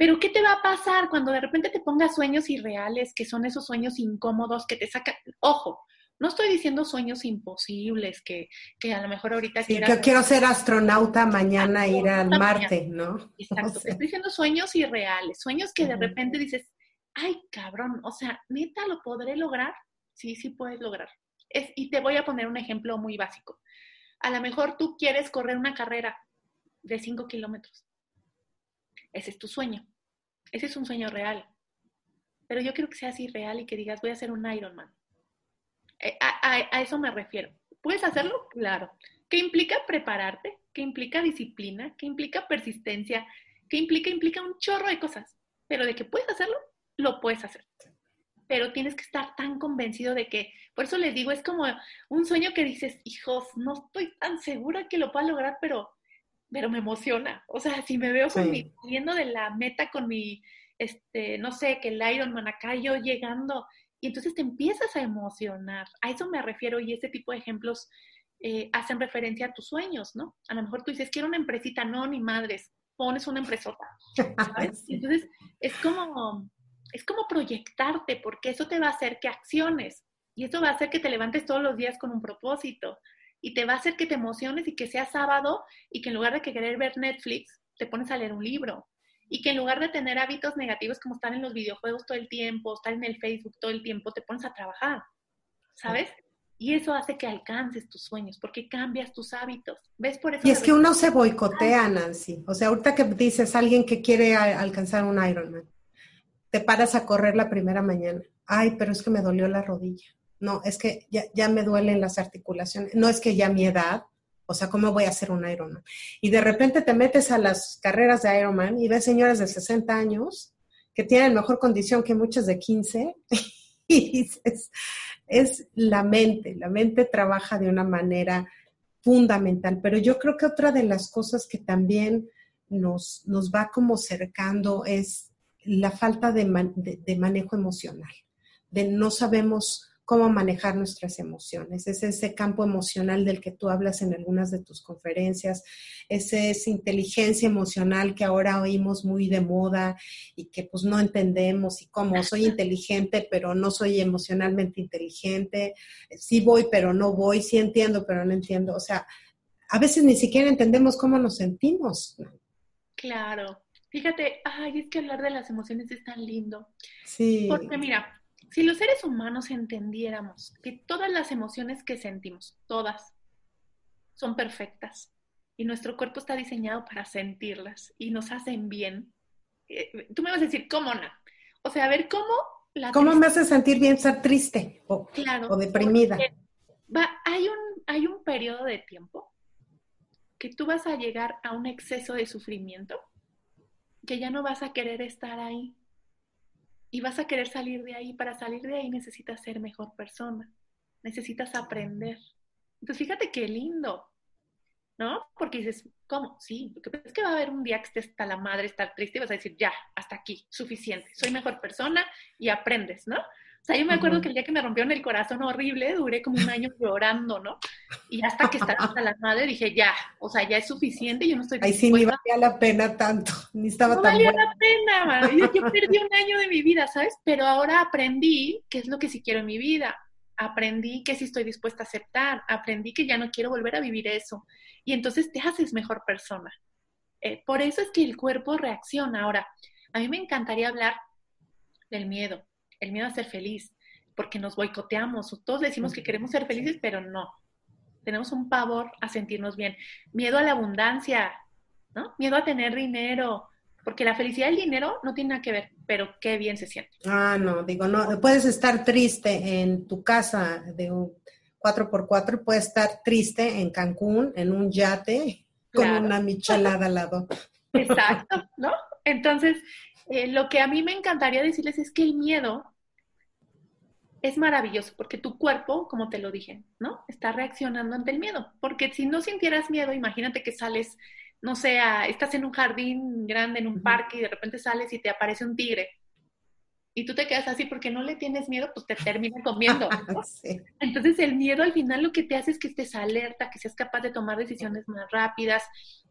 Pero ¿qué te va a pasar cuando de repente te pongas sueños irreales, que son esos sueños incómodos que te sacan? Ojo, no estoy diciendo sueños imposibles, que, que a lo mejor ahorita... Sí, que quiero ser astronauta mañana, ir al Marte, ¿no? Exacto, estoy diciendo sueños irreales, sueños que de repente dices, ay, cabrón, o sea, neta, ¿lo podré lograr? Sí, sí puedes lograr. Es, y te voy a poner un ejemplo muy básico. A lo mejor tú quieres correr una carrera de 5 kilómetros. Ese es tu sueño. Ese es un sueño real. Pero yo quiero que seas irreal y que digas, voy a ser un Ironman. Eh, a, eso me refiero. ¿Puedes hacerlo? Claro. ¿Qué implica prepararte? ¿Qué implica disciplina? ¿Qué implica persistencia? ¿Qué implica? Implica un chorro de cosas. Pero de que puedes hacerlo, lo puedes hacer. Pero tienes que estar tan convencido de que, por eso les digo, es como un sueño que dices, hijos, no estoy tan segura que lo pueda lograr, pero, pero me emociona. O sea, si me veo saliendo de la meta con mi, este, no sé, que el Ironman acá, yo llegando, y entonces te empiezas a emocionar. A eso me refiero y ese tipo de ejemplos eh, hacen referencia a tus sueños, ¿no? A lo mejor tú dices, quiero una empresita, no, ni madres, pones una empresota, ¿sabes? Entonces es como, es como proyectarte, porque eso te va a hacer que acciones y eso va a hacer que te levantes todos los días con un propósito y te va a hacer que te emociones y que sea sábado y que en lugar de que querer ver Netflix, te pones a leer un libro y que en lugar de tener hábitos negativos como estar en los videojuegos todo el tiempo, estar en el Facebook todo el tiempo, te pones a trabajar, ¿sabes? Y eso hace que alcances tus sueños, porque cambias tus hábitos. ¿Ves por eso? Y es que uno se boicotea, Nancy. O sea, ahorita que dices alguien que quiere alcanzar un Ironman, te paras a correr la primera mañana. Ay, pero es que me dolió la rodilla. No, es que ya, me duelen las articulaciones. No es que ya mi edad, o sea, ¿cómo voy a hacer un Ironman? Y de repente te metes a las carreras de Ironman y ves señoras de 60 años que tienen mejor condición que muchas de 15 y dices, es la mente, la mente trabaja de una manera fundamental, pero yo creo que otra de las cosas que también nos, nos va como cercando es la falta de, de manejo emocional, de no sabemos cómo manejar nuestras emociones. Es ese campo emocional del que tú hablas en algunas de tus conferencias, es esa inteligencia emocional que ahora oímos muy de moda y que pues no entendemos y cómo soy inteligente pero no soy emocionalmente inteligente, sí voy pero no voy, sí entiendo pero no entiendo. O sea, a veces ni siquiera entendemos cómo nos sentimos. Claro. Fíjate, ay, es que hablar de las emociones es tan lindo. Sí. Porque mira, si los seres humanos entendiéramos que todas las emociones que sentimos, todas, son perfectas y nuestro cuerpo está diseñado para sentirlas y nos hacen bien. Eh, tú me vas a decir, ¿cómo no? O sea, a ver, ¿cómo la ¿Cómo me hace sentir bien ser triste o, claro, o deprimida? Va, hay, un, hay un periodo de tiempo que tú vas a llegar a un exceso de sufrimiento que ya no vas a querer estar ahí y vas a querer salir de ahí. Para salir de ahí necesitas ser mejor persona, necesitas aprender. Entonces, fíjate qué lindo, ¿no? Porque dices, ¿cómo? Sí, lo que es que va a haber un día que estés hasta la madre, estar triste y vas a decir, ya, hasta aquí, suficiente, soy mejor persona y aprendes, ¿no? O sea, yo me acuerdo que el día que me rompieron el corazón horrible, duré como un año llorando, ¿no? Y hasta que estaba hasta la madre dije, ya, o sea, ya es suficiente, yo no estoy Ay, sí, ni valía la pena tanto, ni estaba no tan valía la pena, yo perdí un año de mi vida, ¿sabes? Pero ahora aprendí qué es lo que sí quiero en mi vida. Aprendí que sí estoy dispuesta a aceptar, aprendí que ya no quiero volver a vivir eso. Y entonces te haces mejor persona. Eh, por eso es que el cuerpo reacciona. Ahora, a mí me encantaría hablar del miedo, el miedo a ser feliz, porque nos boicoteamos, todos decimos que queremos ser felices, pero no. Tenemos un pavor a sentirnos bien. Miedo a la abundancia, ¿no? Miedo a tener dinero, porque la felicidad y el dinero no tienen nada que ver, pero qué bien se siente. Ah, no, digo, no, puedes estar triste en tu casa de un 4x4 y puedes estar triste en Cancún, en un yate, con una michelada al lado. Exacto, ¿no? Entonces, eh, lo que a mí me encantaría decirles es que el miedo es maravilloso porque tu cuerpo, como te lo dije, ¿no? Está reaccionando ante el miedo. Porque si no sintieras miedo, imagínate que sales, no sé, estás en un jardín grande, en un parque y de repente sales y te aparece un tigre y tú te quedas así porque no le tienes miedo, pues te termina comiendo. Entonces el miedo al final lo que te hace es que estés alerta, que seas capaz de tomar decisiones más rápidas,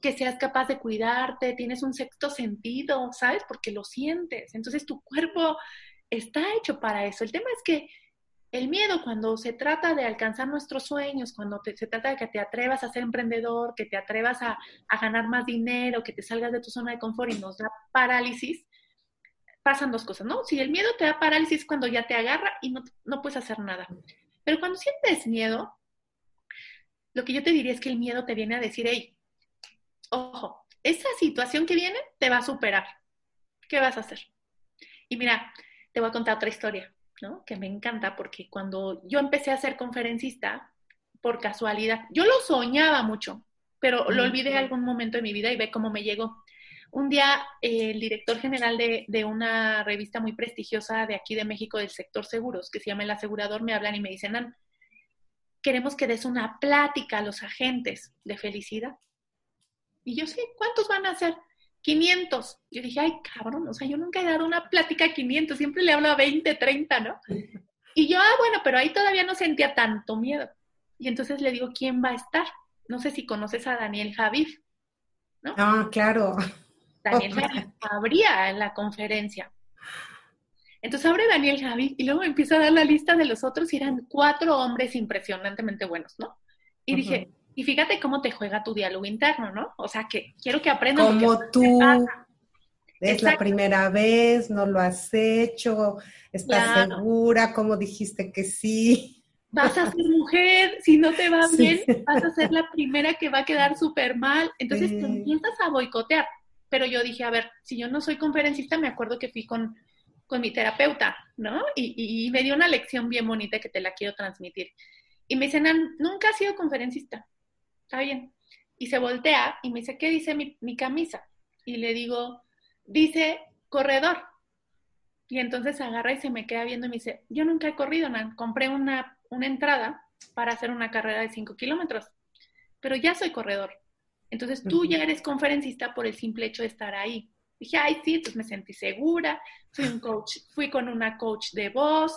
que seas capaz de cuidarte, tienes un sexto sentido, ¿sabes? Porque lo sientes. Entonces tu cuerpo está hecho para eso. El tema es que el miedo cuando se trata de alcanzar nuestros sueños, cuando se trata de que te atrevas a ser emprendedor, que te atrevas a, a ganar más dinero, que te salgas de tu zona de confort y nos da parálisis, pasan dos cosas, ¿no? Si el miedo te da parálisis cuando ya te agarra y no, no puedes hacer nada. Pero cuando sientes miedo, lo que yo te diría es que el miedo te viene a decir, hey, ojo, esa situación que viene te va a superar. ¿Qué vas a hacer? Y mira, te voy a contar otra historia, ¿no? Que me encanta porque cuando yo empecé a ser conferencista, por casualidad, yo lo soñaba mucho, pero lo olvidé algún momento de mi vida y ve cómo me llegó. Un día eh, el director general de, de, una revista muy prestigiosa de aquí de México del sector seguros, que se llama El Asegurador, me hablan y me dicen, queremos que des una plática a los agentes de felicidad. Y yo sí, ¿cuántos van a ser? 500. Yo dije, ay, cabrón, o sea, yo nunca he dado una plática a 500, siempre le hablo a 20, 30, ¿no? Y yo, ah, bueno, pero ahí todavía no sentía tanto miedo. Y entonces le digo, ¿quién va a estar? No sé si conoces a Daniel Javid, ¿no? Ah, claro. Daniel Javid abría la conferencia. Entonces abre Daniel Javid y luego empieza a dar la lista de los otros y eran cuatro hombres impresionantemente buenos, ¿no? Y dije, y fíjate cómo te juega tu diálogo interno, ¿no? O sea, que quiero que aprendas. Como tú es la primera vez, no lo has hecho, estás segura, como dijiste que sí. Vas a ser mujer, si no te va bien, vas a ser la primera que va a quedar súper mal. Entonces te empiezas a boicotear. Pero yo dije, a ver, si yo no soy conferencista, me acuerdo que fui con, con mi terapeuta, ¿no? Y, me dio una lección bien bonita que te la quiero transmitir. Y me dice, nunca has sido conferencista. Está bien. Y se voltea y me dice, ¿qué dice mi, mi camisa? Y le digo, dice corredor. Y entonces agarra y se me queda viendo y me dice, yo nunca he corrido, Nan. Compré una, una entrada para hacer una carrera de 5 kilómetros, pero ya soy corredor. Entonces tú ya eres conferencista por el simple hecho de estar ahí. Dije, ay, sí, entonces me sentí segura, fui un coach, fui con una coach de voz,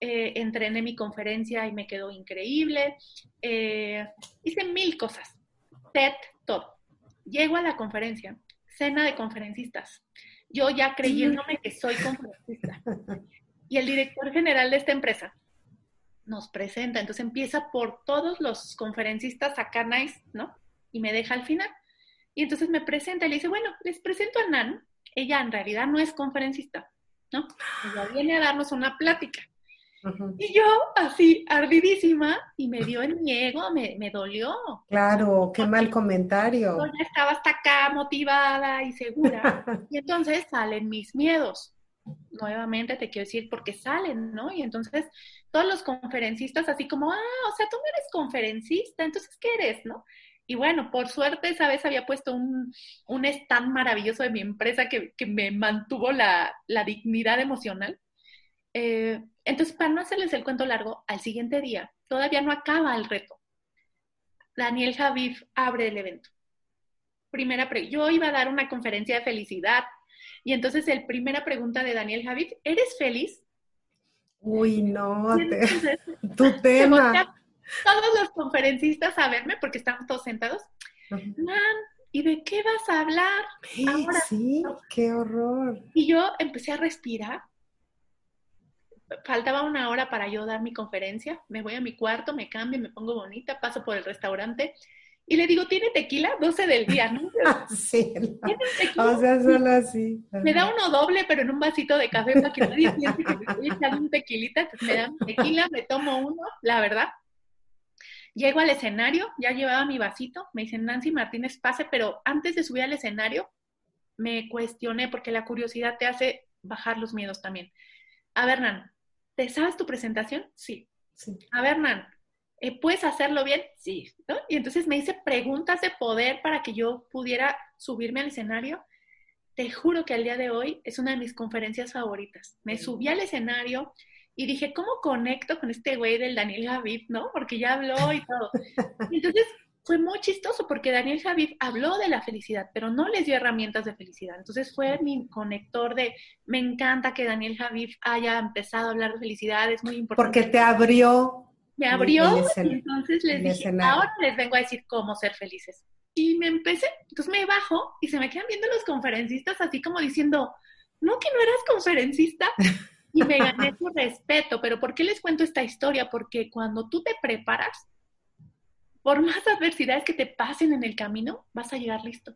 eh, entrené mi conferencia y me quedó increíble, eh, hice mil cosas, TED, todo. Llego a la conferencia, cena de conferencistas, yo ya creyéndome que soy conferencista. Y el director general de esta empresa nos presenta, entonces empieza por todos los conferencistas acá nice, ¿no? Y me deja al final. Y entonces me presenta y le dice, bueno, les presento a Nan. Ella en realidad no es conferencista, ¿no? Ella viene a darnos una plática. Y yo así, ardidísima, y me dio en mi ego, me, me dolió. Claro, qué mal comentario. Yo ya estaba hasta acá motivada y segura. y entonces salen mis miedos. Nuevamente te quiero decir porque salen, ¿no? Y entonces todos los conferencistas así como, ah, o sea, tú no eres conferencista, entonces, ¿qué eres, no? Y bueno, por suerte esa vez había puesto un, un stand maravilloso de mi empresa que, que me mantuvo la, la dignidad emocional. Eh, entonces, para no hacerles el cuento largo, al siguiente día, todavía no acaba el reto. Daniel Javif abre el evento. Primera pre yo iba a dar una conferencia de felicidad. Y entonces, el primera pregunta de Daniel Javif, ¿eres feliz? Uy, no, tu tema. Todos los conferencistas a verme porque estamos todos sentados. Man, ¿y de qué vas a hablar? sí, qué horror. Y yo empecé a respirar faltaba una hora para yo dar mi conferencia, me voy a mi cuarto, me cambio, me pongo bonita, paso por el restaurante y le digo, ¿tiene tequila? 12 del día, ¿no? sí, o sea, solo así. Me da uno doble, pero en un vasito de café para que nadie piense que me estoy echando un tequilita, entonces me dan tequila, me tomo uno, la verdad. Llego al escenario, ya llevaba mi vasito, me dicen, Nancy Martínez, pase, pero antes de subir al escenario, me cuestioné porque la curiosidad te hace bajar los miedos también. A ver, Nan, ¿te sabes tu presentación? Sí. A ver, Nan, eh, ¿puedes hacerlo bien? Sí. Y entonces me hice preguntas de poder para que yo pudiera subirme al escenario. Te juro que al día de hoy es una de mis conferencias favoritas. Me subí al escenario y dije, ¿cómo conecto con este güey del Daniel Javid, no? Porque ya habló y todo. Y entonces fue muy chistoso porque Daniel Javid habló de la felicidad, pero no les dio herramientas de felicidad. Entonces fue mi conector de, me encanta que Daniel Javid haya empezado a hablar de felicidad, es muy importante. Porque te abrió. Me abrió y entonces les dije, ahora les vengo a decir cómo ser felices. Y me empecé, entonces me bajo y se me quedan viendo los conferencistas así como diciendo, no que no eras conferencista. Y me gané su respeto, pero ¿por qué les cuento esta historia? Porque cuando tú te preparas, por más adversidades que te pasen en el camino, vas a llegar listo.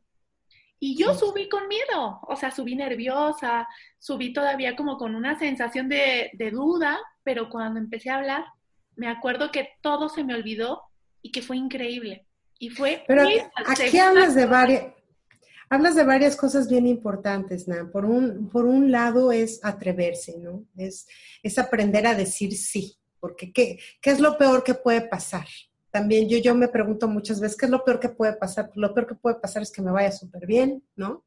Y yo subí con miedo, o sea, subí nerviosa, subí todavía como con una sensación de, duda, pero cuando empecé a hablar, me acuerdo que todo se me olvidó y que fue increíble. Y fue... Pero aquí hablas de varias... Hablas de varias cosas bien importantes, Nan. Por un, por un lado es atreverse, ¿no? Es, es aprender a decir sí, porque ¿qué, ¿qué es lo peor que puede pasar? también yo, yo me pregunto muchas veces, ¿qué es lo peor que puede pasar? Lo peor que puede pasar es que me vaya súper bien, ¿no?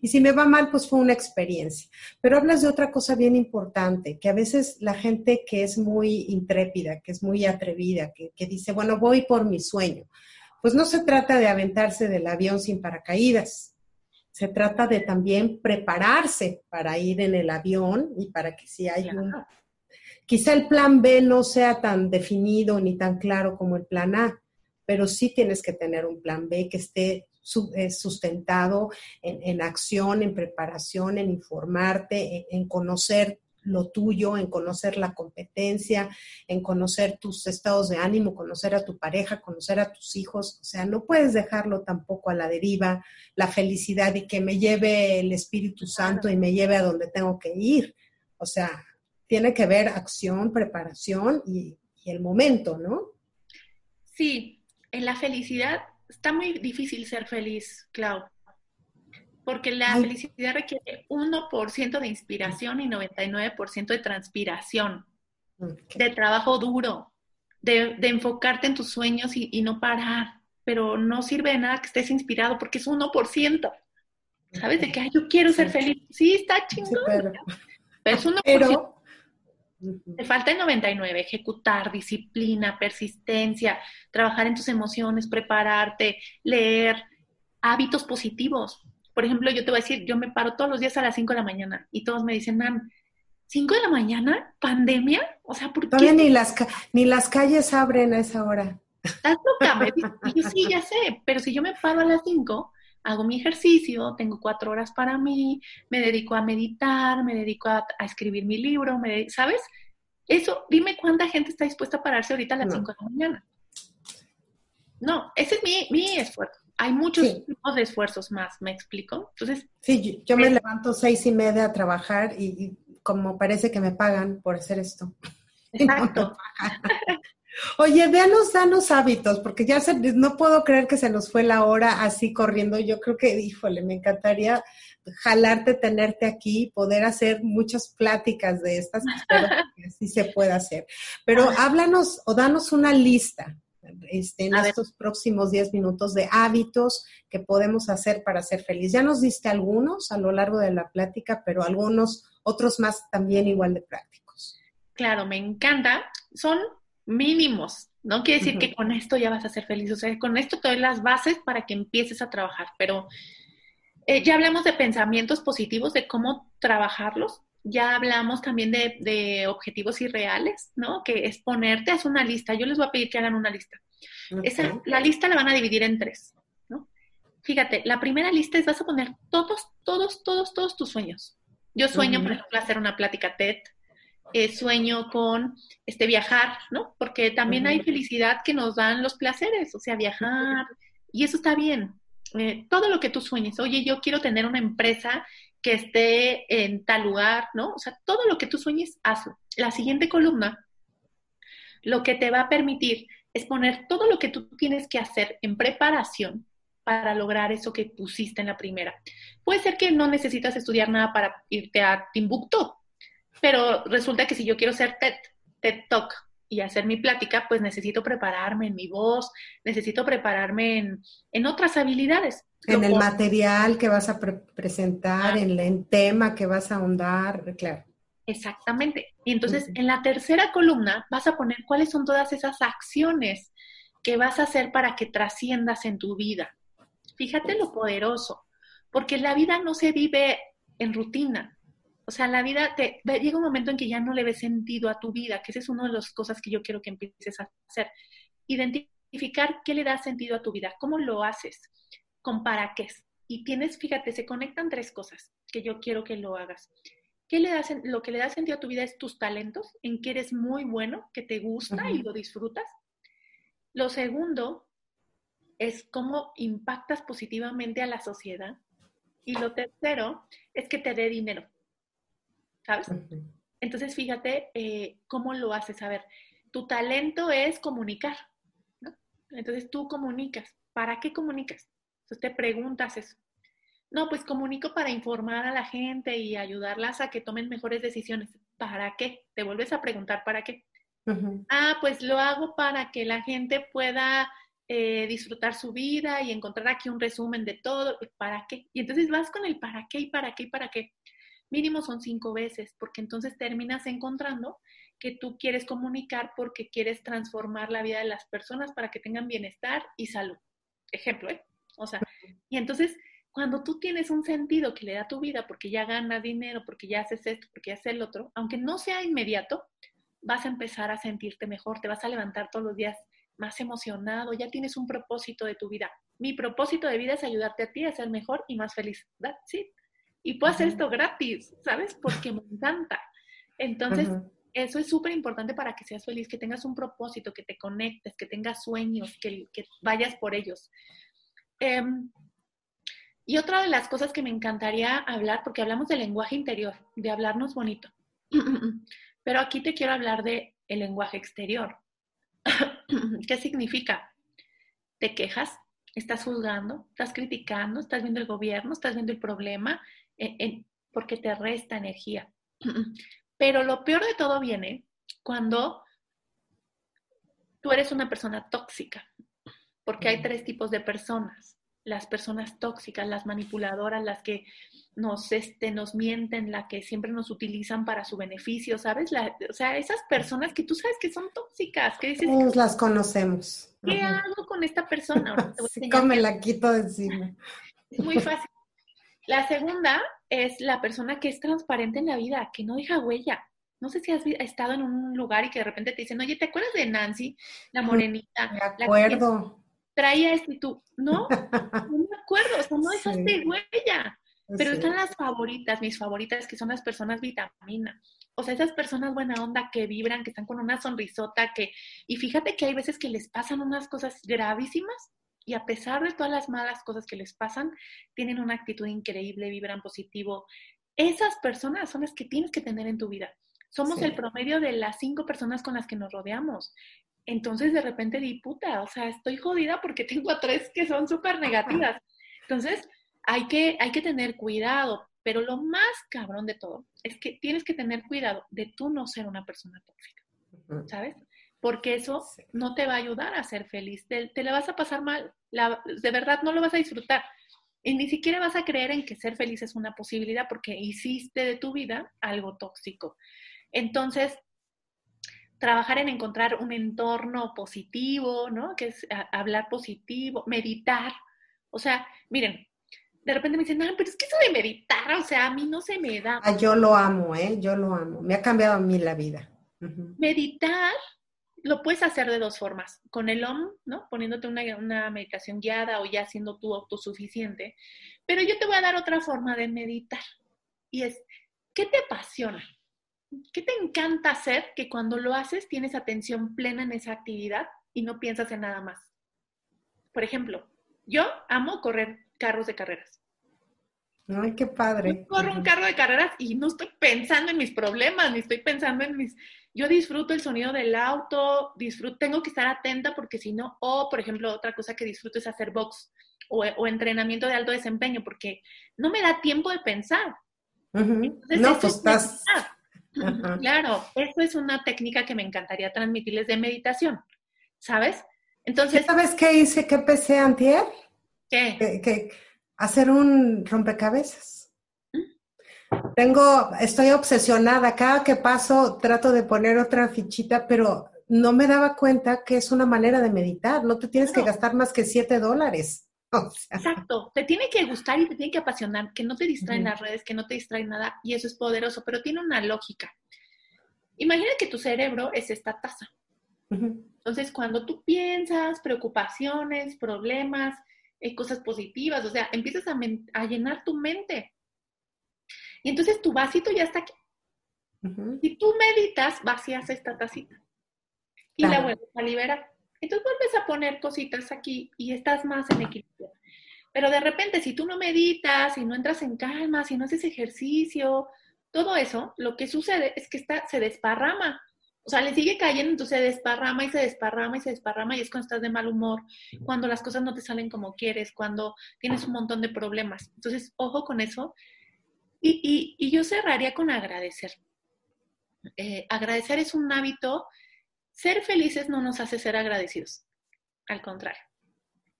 Y si me va mal, pues fue una experiencia. Pero hablas de otra cosa bien importante, que a veces la gente que es muy intrépida, que es muy atrevida, que, que dice, bueno, voy por mi sueño, pues no se trata de aventarse del avión sin paracaídas. Se trata de también prepararse para ir en el avión y para que si hay un Quizá el plan B no sea tan definido ni tan claro como el plan A, pero sí tienes que tener un plan B que esté eh, sustentado en, acción, en preparación, en informarte, en, conocer lo tuyo, en conocer la competencia, en conocer tus estados de ánimo, conocer a tu pareja, conocer a tus hijos. O sea, no puedes dejarlo tampoco a la deriva, la felicidad y que me lleve el Espíritu Santo y me lleve a donde tengo que ir. O sea, tiene que ver acción, preparación y, el momento, ¿no? Sí, en la felicidad está muy difícil ser feliz, Clau, porque la felicidad requiere 1% de inspiración y 99% de transpiración, de trabajo duro, de, enfocarte en tus sueños y, no parar, pero no sirve de nada que estés inspirado porque es 1%. ¿Sabes? De que yo quiero ser feliz. Sí, está chingón. pero... es 1%. Te falta el 99, ejecutar, disciplina, persistencia, trabajar en tus emociones, prepararte, leer, hábitos positivos. Por ejemplo, yo te voy a decir, yo me paro todos los días a las 5 de la mañana y todos me dicen, Nan, ¿5 de la mañana? ¿Pandemia? O sea, ¿por Todavía ni las, ni las calles abren a esa hora. Estás loca, y yo sí, ya sé, pero si yo me paro a las 5, hago mi ejercicio, tengo cuatro horas para mí, me dedico a meditar, me dedico a, escribir mi libro, me, ¿sabes? Eso, dime cuánta gente está dispuesta a pararse ahorita a las cinco de la mañana. No, ese es mi, mi esfuerzo. Hay muchos tipos de esfuerzos más, ¿me explico? Entonces. Sí, yo, me levanto seis y media a trabajar y, como parece que me pagan por hacer esto. Exacto. Oye, danos, danos hábitos, porque ya se, no puedo creer que se nos fue la hora así corriendo. Yo creo que, híjole, me encantaría jalarte, tenerte aquí, poder hacer muchas pláticas de estas, espero que así se pueda hacer. Pero háblanos o danos una lista este, en estos próximos 10 minutos de hábitos que podemos hacer para ser feliz. Ya nos diste algunos a lo largo de la plática, pero algunos otros más también igual de prácticos. Claro, me encanta. Son mínimos. No quiere decir que con esto ya vas a ser feliz. O sea, con esto te doy las bases para que empieces a trabajar. Pero eh, ya hablamos de pensamientos positivos, de cómo trabajarlos. Ya hablamos también de, objetivos irreales, ¿no? Que es ponerte, es una lista. Yo les voy a pedir que hagan una lista. Esa, la lista la van a dividir en tres, ¿no? Fíjate, la primera lista es vas a poner todos, todos, todos, todos tus sueños. Yo sueño, por ejemplo, hacer una plática TED, eh, sueño con este viajar, ¿no? Porque también hay felicidad que nos dan los placeres, o sea, viajar, y eso está bien. Eh, todo lo que tú sueñes, oye, yo quiero tener una empresa que esté en tal lugar, ¿no? O sea, todo lo que tú sueñes, hazlo. La siguiente columna, lo que te va a permitir es poner todo lo que tú tienes que hacer en preparación para lograr eso que pusiste en la primera. Puede ser que no necesitas estudiar nada para irte a Timbuktu, pero resulta que si yo quiero ser TED, TED Talk y hacer mi plática, pues necesito prepararme en mi voz, necesito prepararme en, otras habilidades. En el material que vas a presentar, en el tema que vas a ahondar, claro. Exactamente. Y entonces en la tercera columna vas a poner cuáles son todas esas acciones que vas a hacer para que trasciendas en tu vida. Fíjate lo poderoso, porque la vida no se vive en rutina, o sea, la vida te llega un momento en que ya no le ves sentido a tu vida, que esa es una de las cosas que yo quiero que empieces a hacer. Identificar qué le da sentido a tu vida, cómo lo haces, con para qué. Y tienes, fíjate, se conectan tres cosas que yo quiero que lo hagas. ¿Qué le das, lo que le da sentido a tu vida es tus talentos, en que eres muy bueno, que te gusta y lo disfrutas. Lo segundo es cómo impactas positivamente a la sociedad. Y lo tercero es que te dé dinero. ¿Sabes? Entonces, fíjate eh, cómo lo haces. A ver, tu talento es comunicar, ¿no? Entonces tú comunicas. ¿Para qué comunicas? Entonces te preguntas eso. No, pues comunico para informar a la gente y ayudarlas a que tomen mejores decisiones. ¿Para qué? Te vuelves a preguntar, ¿para qué? Ah, pues lo hago para que la gente pueda eh, disfrutar su vida y encontrar aquí un resumen de todo. ¿Para qué? Y entonces vas con el para qué y para qué y para qué mínimo son cinco veces, porque entonces terminas encontrando que tú quieres comunicar porque quieres transformar la vida de las personas para que tengan bienestar y salud. Ejemplo, ¿eh? O sea, y entonces cuando tú tienes un sentido que le da tu vida porque ya ganas dinero, porque ya haces esto, porque ya haces el otro, aunque no sea inmediato, vas a empezar a sentirte mejor, te vas a levantar todos los días más emocionado, ya tienes un propósito de tu vida. Mi propósito de vida es ayudarte a ti a ser mejor y más feliz. ¿Sí? Y puedo hacer esto gratis, ¿sabes? Porque me encanta. Entonces, eso es súper importante para que seas feliz, que tengas un propósito, que te conectes, que tengas sueños, que, vayas por ellos. Em, y otra de las cosas que me encantaría hablar, porque hablamos del lenguaje interior, de hablarnos bonito, pero aquí te quiero hablar de el lenguaje exterior. ¿Qué significa? Te quejas, estás juzgando, estás criticando, estás viendo el gobierno, estás viendo el problema, porque te resta energía. Pero lo peor de todo viene cuando tú eres una persona tóxica, porque hay tres tipos de personas. Las personas tóxicas, las manipuladoras, las que nos, este, nos mienten, las que siempre nos utilizan para su beneficio, ¿sabes? o sea, esas personas que tú sabes que son tóxicas, que dices... Todos las conocemos. ¿Qué hago con esta persona? Ahora te me la quito de encima. Es muy fácil. La segunda es la persona que es transparente en la vida, que no deja huella. No sé si has estado en un lugar y que de repente te dicen, oye, ¿te acuerdas de Nancy, la morenita? Me acuerdo. traía esto y tú, no, no me acuerdo, o sea, no dejaste huella. Pero están las favoritas, mis favoritas, que son las personas vitamina. O sea, esas personas buena onda que vibran, que están con una sonrisota, que... Y fíjate que hay veces que les pasan unas cosas gravísimas y a pesar de todas las malas cosas que les pasan, tienen una actitud increíble, vibran positivo. Esas personas son las que tienes que tener en tu vida. Somos el promedio de las cinco personas con las que nos rodeamos. Entonces de repente di puta, o sea, estoy jodida porque tengo a tres que son súper negativas. Entonces hay que, hay que tener cuidado, pero lo más cabrón de todo es que tienes que tener cuidado de tú no ser una persona tóxica, ¿sabes? Porque eso no te va a ayudar a ser feliz, te, te la vas a pasar mal, de verdad no lo vas a disfrutar. Y ni siquiera vas a creer en que ser feliz es una posibilidad porque hiciste de tu vida algo tóxico. Entonces, trabajar en encontrar un entorno positivo, ¿no? Que es hablar positivo, meditar. O sea, miren, de repente me dicen, ah, pero es que eso de meditar, o sea, a mí no se me da. Ah, yo lo amo, ¿eh? Yo lo amo. Me ha cambiado a mí la vida. Meditar lo puedes hacer de dos formas. Con el OM, ¿no? Poniéndote una, una meditación guiada o ya siendo tú autosuficiente. Pero yo te voy a dar otra forma de meditar. Y es, ¿qué te apasiona? ¿Qué te encanta hacer que cuando lo haces tienes atención plena en esa actividad y no piensas en nada más? Por ejemplo, yo amo correr carros de carreras. Ay, qué padre. Yo corro un carro de carreras y no estoy pensando en mis problemas, ni estoy pensando en mis... Yo disfruto el sonido del auto, disfruto, tengo que estar atenta porque si no, o por ejemplo, otra cosa que disfruto es hacer box o, entrenamiento de alto desempeño porque no me da tiempo de pensar. no, pues estás... Claro, eso es una técnica que me encantaría transmitirles de meditación, ¿sabes? Entonces... ¿Sabes qué hice? ¿Qué empecé antier? ¿Qué? Que, hacer un rompecabezas. ¿Mm? Tengo, estoy obsesionada. Cada que paso trato de poner otra fichita, pero no me daba cuenta que es una manera de meditar. No te tienes que gastar más que siete dólares. Exacto, te tiene que gustar y te tiene que apasionar, que no te distraen las redes, que no te distraen nada, y eso es poderoso, pero tiene una lógica. Imagina que tu cerebro es esta taza. Entonces, cuando tú piensas preocupaciones, problemas, eh, cosas positivas, o sea, empiezas a, llenar tu mente. Y entonces tu vasito ya está aquí. Si tú meditas, vacías esta tacita y la vuelves a liberar. Entonces vuelves a poner cositas aquí y estás más en equilibrio. Pero de repente, si tú no meditas, si no entras en calma, si no haces ejercicio, todo eso, lo que sucede es que está, se desparrama. O sea, le sigue cayendo, entonces se desparrama y se desparrama y se desparrama y es cuando estás de mal humor, cuando las cosas no te salen como quieres, cuando tienes un montón de problemas. Entonces, ojo con eso. Y, y, yo cerraría con agradecer. Eh, agradecer es un hábito ser felices no nos hace ser agradecidos, al contrario.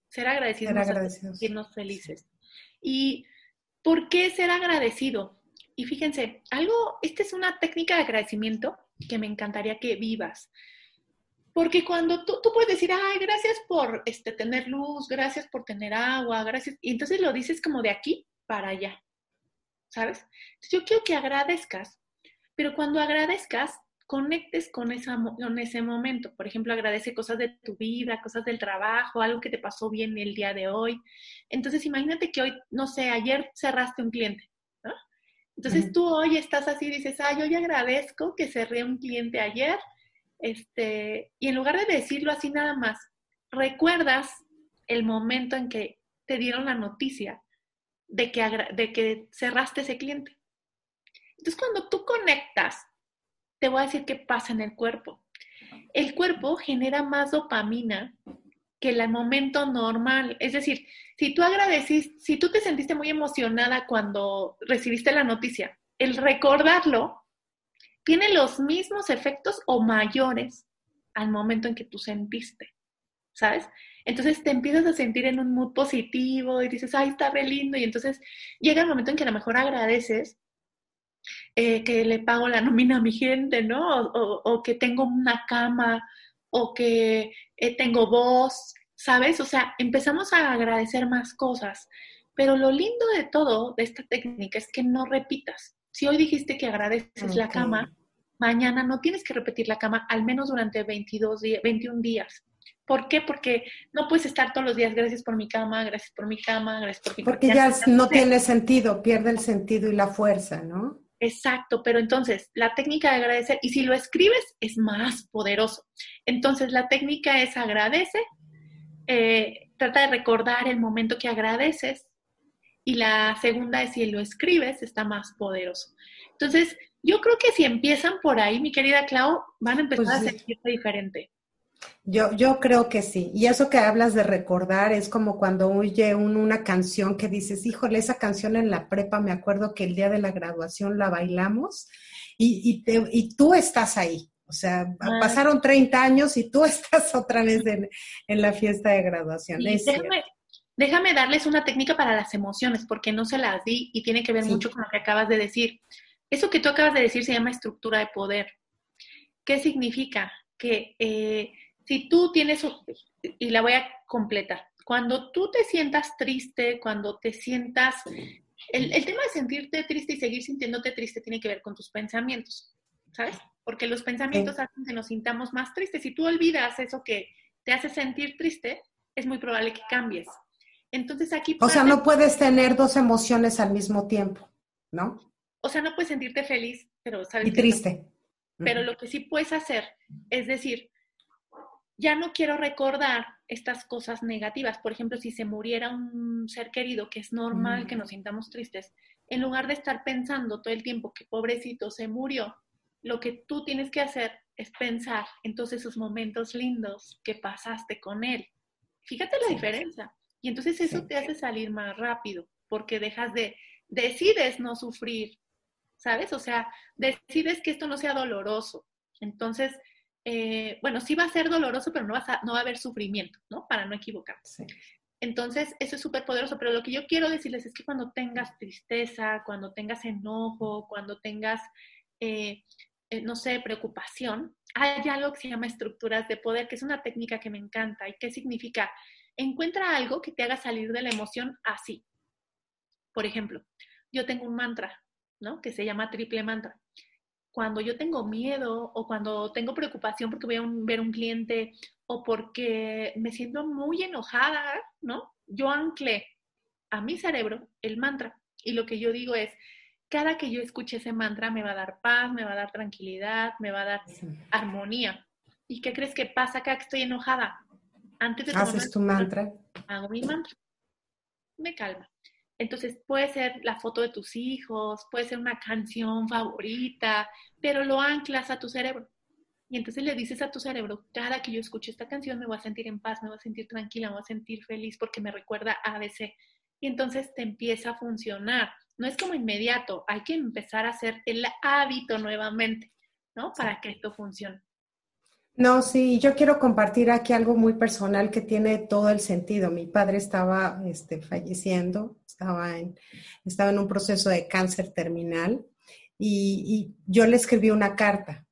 Ser agradecidos nos hace sentirnos felices. ¿Y por qué ser agradecido? Y fíjense, algo, esta es una técnica de agradecimiento que me encantaría que vivas. Porque cuando tú, tú puedes decir, ay, gracias por este, tener luz, gracias por tener agua, gracias, y entonces lo dices como de aquí para allá, ¿sabes? yo quiero que agradezcas, pero cuando agradezcas, conectes con, esa, con ese momento. Por ejemplo, agradece cosas de tu vida, cosas del trabajo, algo que te pasó bien el día de hoy. Entonces, imagínate que hoy, no sé, ayer cerraste un cliente, Entonces tú hoy estás así y dices, ay, hoy agradezco que cerré un cliente ayer. Este, y en lugar de decirlo así nada más, recuerdas el momento en que te dieron la noticia de que, de que cerraste ese cliente. Entonces, cuando tú conectas te voy a decir qué pasa en el cuerpo. El cuerpo genera más dopamina que el momento normal. Es decir, si tú agradeciste, si tú te sentiste muy emocionada cuando recibiste la noticia, el recordarlo tiene los mismos efectos o mayores al momento en que tú sentiste, ¿sabes? Entonces te empiezas a sentir en un mood positivo y dices, ay, está re lindo. Y entonces llega el momento en que a lo mejor agradeces eh, que le pago la nómina a mi gente, ¿no? O, que tengo una cama, o que eh, tengo voz, ¿sabes? O sea, empezamos a agradecer más cosas. Pero lo lindo de todo, de esta técnica, es que no repitas. Si hoy dijiste que agradeces la cama, mañana no tienes que repetir la cama, al menos durante 22 días, 21 días. ¿Por qué? Porque no puedes estar todos los días, gracias por mi cama, gracias por mi cama, gracias por mi Porque ya no tiene sentido, pierde el sentido y la fuerza, ¿no? Exacto, pero entonces la técnica de agradecer, y si lo escribes, es más poderoso. Entonces la técnica es agradece, eh, trata de recordar el momento que agradeces, y la segunda es si lo escribes, está más poderoso. Entonces, Yo creo que si empiezan por ahí, mi querida Clau, van a empezar pues a sentirse diferente. Yo, yo creo que sí. Y eso que hablas de recordar es como cuando oye una canción que dices, híjole, esa canción en la prepa, me acuerdo que el día de la graduación la bailamos y, y, tú estás ahí. O sea, ah. pasaron 30 años y tú estás otra vez en, la fiesta de graduación. déjame, déjame, darles una técnica para las emociones, porque no se las di y tiene que ver mucho con lo que acabas de decir. Eso que tú acabas de decir se llama estructura de poder. ¿Qué significa? Que eh, si tú tienes, y la voy a completar, cuando tú te sientas triste, cuando te sientas, el, el, tema de sentirte triste y seguir sintiéndote triste tiene que ver con tus pensamientos, ¿sabes? Porque los pensamientos hacen que nos sintamos más tristes. Si tú olvidas eso que te hace sentir triste, es muy probable que cambies. Entonces aquí... O sea, no puedes tener dos emociones al mismo tiempo, ¿no? O sea, no puedes sentirte feliz, pero sabes... Y triste. Pero lo que sí puedes hacer es decir, ya no quiero recordar estas cosas negativas. Por ejemplo, si se muriera un ser querido, que es normal que mm. nos sintamos tristes, en lugar de estar pensando todo el tiempo que pobrecito se murió, lo que tú tienes que hacer es pensar en todos esos momentos lindos que pasaste con él. Fíjate la diferencia. Y entonces eso te hace salir más rápido, porque dejas de, decides no sufrir, ¿sabes? O sea, decides que esto no sea doloroso. Entonces, eh, bueno, sí va a ser doloroso, pero no, no va a haber sufrimiento, ¿no? Para no equivocarse. Entonces, eso es súper poderoso, pero lo que yo quiero decirles es que cuando tengas tristeza, cuando tengas enojo, cuando tengas, eh, eh, no sé, preocupación, hay algo que se llama estructuras de poder, que es una técnica que me encanta. ¿Y qué significa? Encuentra algo que te haga salir de la emoción así. Por ejemplo, yo tengo un mantra, ¿no? Que se llama triple mantra cuando yo tengo miedo o cuando tengo preocupación porque voy a ver un cliente o porque me siento muy enojada, ¿no? Yo anclé a mi cerebro el mantra y lo que yo digo es, cada que yo escuche ese mantra me va a dar paz, me va a dar tranquilidad, me va a dar armonía. ¿Y qué crees que pasa acá que estoy enojada? Antes de ¿Haces tu mantra? Hago mi mantra. Me calma. Entonces puede ser la foto de tus hijos, puede ser una canción favorita, pero lo anclas a tu cerebro. Y entonces le dices a tu cerebro, cada que yo escuche esta canción me voy a sentir en paz, me voy a sentir tranquila, me voy a sentir feliz porque me recuerda a ABC. Y entonces te empieza a funcionar. No es como inmediato, hay que empezar a hacer el hábito nuevamente, ¿no? Para que esto funcione. No, sí, yo quiero compartir aquí algo muy personal que tiene todo el sentido. Mi padre estaba este, falleciendo, estaba en, estaba en un proceso de cáncer terminal y, y yo le escribí una carta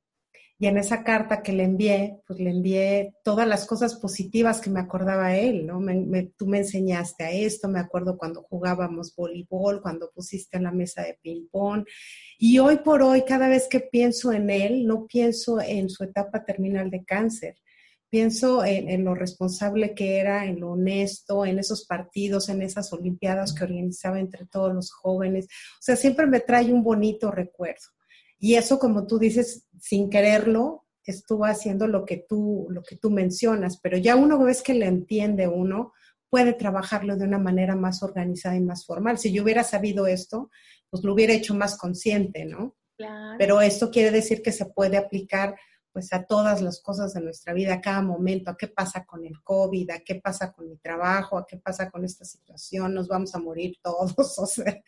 y en esa carta que le envié, pues le envié todas las cosas positivas que me acordaba él, ¿no? tú me enseñaste a esto, me acuerdo cuando jugábamos voleibol, cuando pusiste en la mesa de ping-pong. Y hoy por hoy, cada vez que pienso en él, no pienso en su etapa terminal de cáncer. Pienso en, en lo responsable que era, en lo honesto, en esos partidos, en esas olimpiadas que organizaba entre todos los jóvenes. O sea, siempre me trae un bonito recuerdo. Y eso, como tú dices, sin quererlo, estuvo haciendo lo que tú, lo que tú mencionas, pero ya uno ves que le entiende uno, puede trabajarlo de una manera más organizada y más formal. Si yo hubiera sabido esto, pues lo hubiera hecho más consciente, ¿no? Claro. Pero esto quiere decir que se puede aplicar pues a todas las cosas de nuestra vida, a cada momento, a qué pasa con el COVID, a qué pasa con mi trabajo, a qué pasa con esta situación, nos vamos a morir todos, o sea,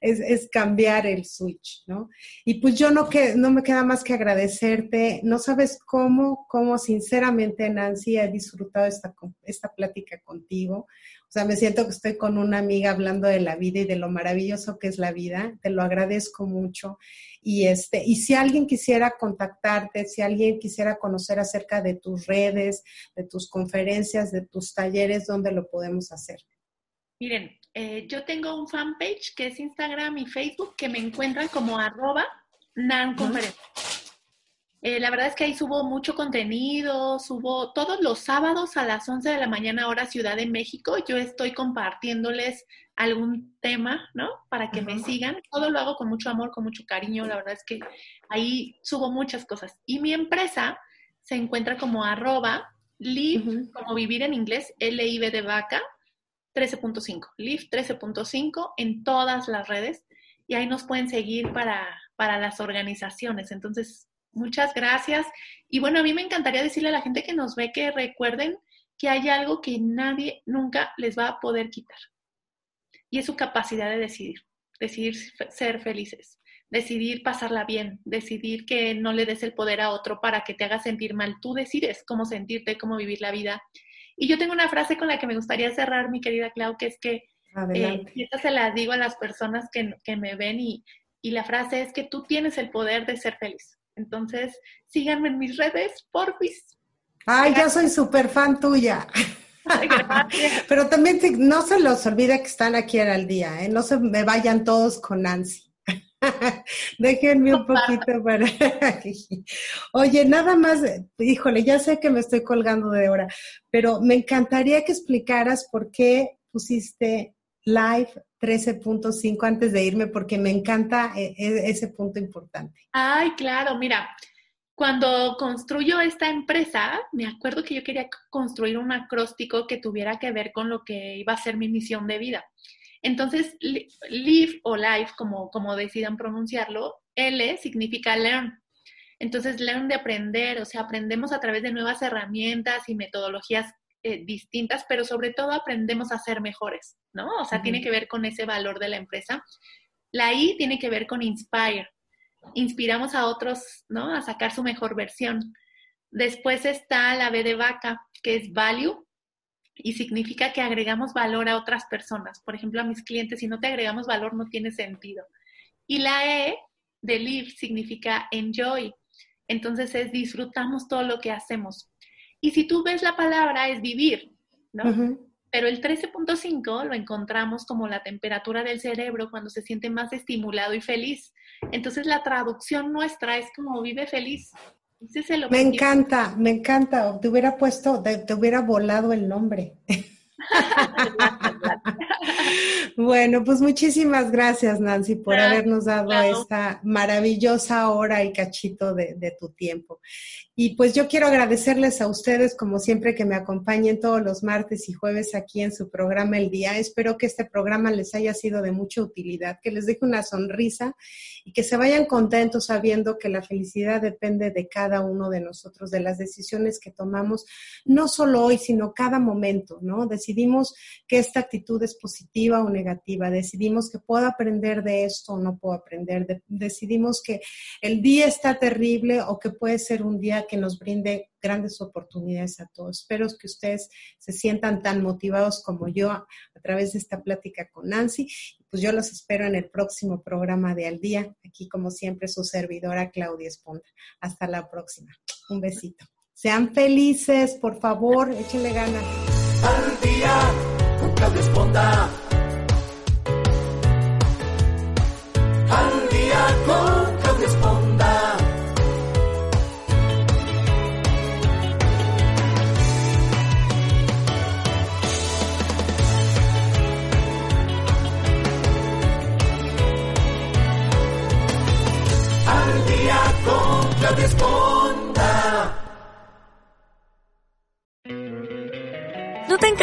es, cambiar el switch, ¿no? Y pues yo no, que, no me queda más que agradecerte, no sabes cómo, cómo sinceramente Nancy he disfrutado esta, esta plática contigo, o sea, me siento que estoy con una amiga hablando de la vida y de lo maravilloso que es la vida. Te lo agradezco mucho. Y, este, y si alguien quisiera contactarte, si alguien quisiera conocer acerca de tus redes, de tus conferencias, de tus talleres, ¿dónde lo podemos hacer? Miren, eh, yo tengo un fanpage que es Instagram y Facebook que me encuentran como arroba nanconferencia. Eh, la verdad es que ahí subo mucho contenido, subo todos los sábados a las 11 de la mañana hora Ciudad de México. Yo estoy compartiéndoles algún tema, ¿no? Para que me sigan. Todo lo hago con mucho amor, con mucho cariño. La verdad es que ahí subo muchas cosas. Y mi empresa se encuentra como arroba live, como vivir en inglés, L-I-V de vaca, 13.5. Live 13.5 en todas las redes. Y ahí nos pueden seguir para para las organizaciones. Entonces, muchas gracias. Y bueno, a mí me encantaría decirle a la gente que nos ve que recuerden que hay algo que nadie nunca les va a poder quitar. Y es su capacidad de decidir, decidir ser felices, decidir pasarla bien, decidir que no le des el poder a otro para que te haga sentir mal. Tú decides cómo sentirte, cómo vivir la vida. Y yo tengo una frase con la que me gustaría cerrar, mi querida Clau, que es que, eh, y esta se la digo a las personas que, que me ven y, y la frase es que tú tienes el poder de ser feliz. Entonces, síganme en mis redes, porfis. Ay, ya soy súper fan tuya. Pero también no se los olvide que están aquí al día, ¿eh? No se me vayan todos con Nancy. Déjenme un poquito para Oye, nada más, híjole, ya sé que me estoy colgando de hora, pero me encantaría que explicaras por qué pusiste live 13.5 antes de irme, porque me encanta e, e, ese punto importante. Ay, claro, mira, cuando construyo esta empresa, me acuerdo que yo quería construir un acróstico que tuviera que ver con lo que iba a ser mi misión de vida. Entonces, live o life, como, como decidan pronunciarlo, L significa learn. Entonces, learn de aprender, o sea, aprendemos a través de nuevas herramientas y metodologías eh, distintas, pero sobre todo aprendemos a ser mejores, ¿no? O sea, tiene que ver con ese valor de la empresa. La I tiene que ver con inspire. Inspiramos a otros, ¿no? A sacar su mejor versión. Después está la B de vaca, que es value, y significa que agregamos valor a otras personas. Por ejemplo, a mis clientes, si no te agregamos valor, no tiene sentido. Y la E de live significa enjoy. Entonces es disfrutamos todo lo que hacemos. Y si tú ves la palabra es vivir, ¿no? Pero el 13.5 lo encontramos como la temperatura del cerebro cuando se siente más estimulado y feliz. Entonces la traducción nuestra es como vive feliz. me encanta, me encanta. Te hubiera puesto, te hubiera volado el nombre. bueno, pues muchísimas gracias, Nancy, por habernos dado esta maravillosa hora y cachito de, de, tu tiempo. Y pues yo quiero agradecerles a ustedes, como siempre, que me acompañen todos los martes y jueves aquí en su programa El Día. Espero que este programa les haya sido de mucha utilidad, que les deje una sonrisa y que se vayan contentos sabiendo que la felicidad depende de cada uno de nosotros, de las decisiones que tomamos, no solo hoy, sino cada momento, ¿no? decidimos que esta actitud es positiva o negativa, decidimos que puedo aprender de esto o no puedo aprender, decidimos que el día está terrible o que puede ser un día que nos brinde grandes oportunidades a todos. Espero que ustedes se sientan tan motivados como yo a, través de esta plática con Nancy. Pues yo los espero en el próximo programa de Al Día. Aquí, como siempre, su servidora Claudia Esponda. Hasta la próxima. Un besito. Sean felices, por favor, échenle ganas al día con Claudia Esponda.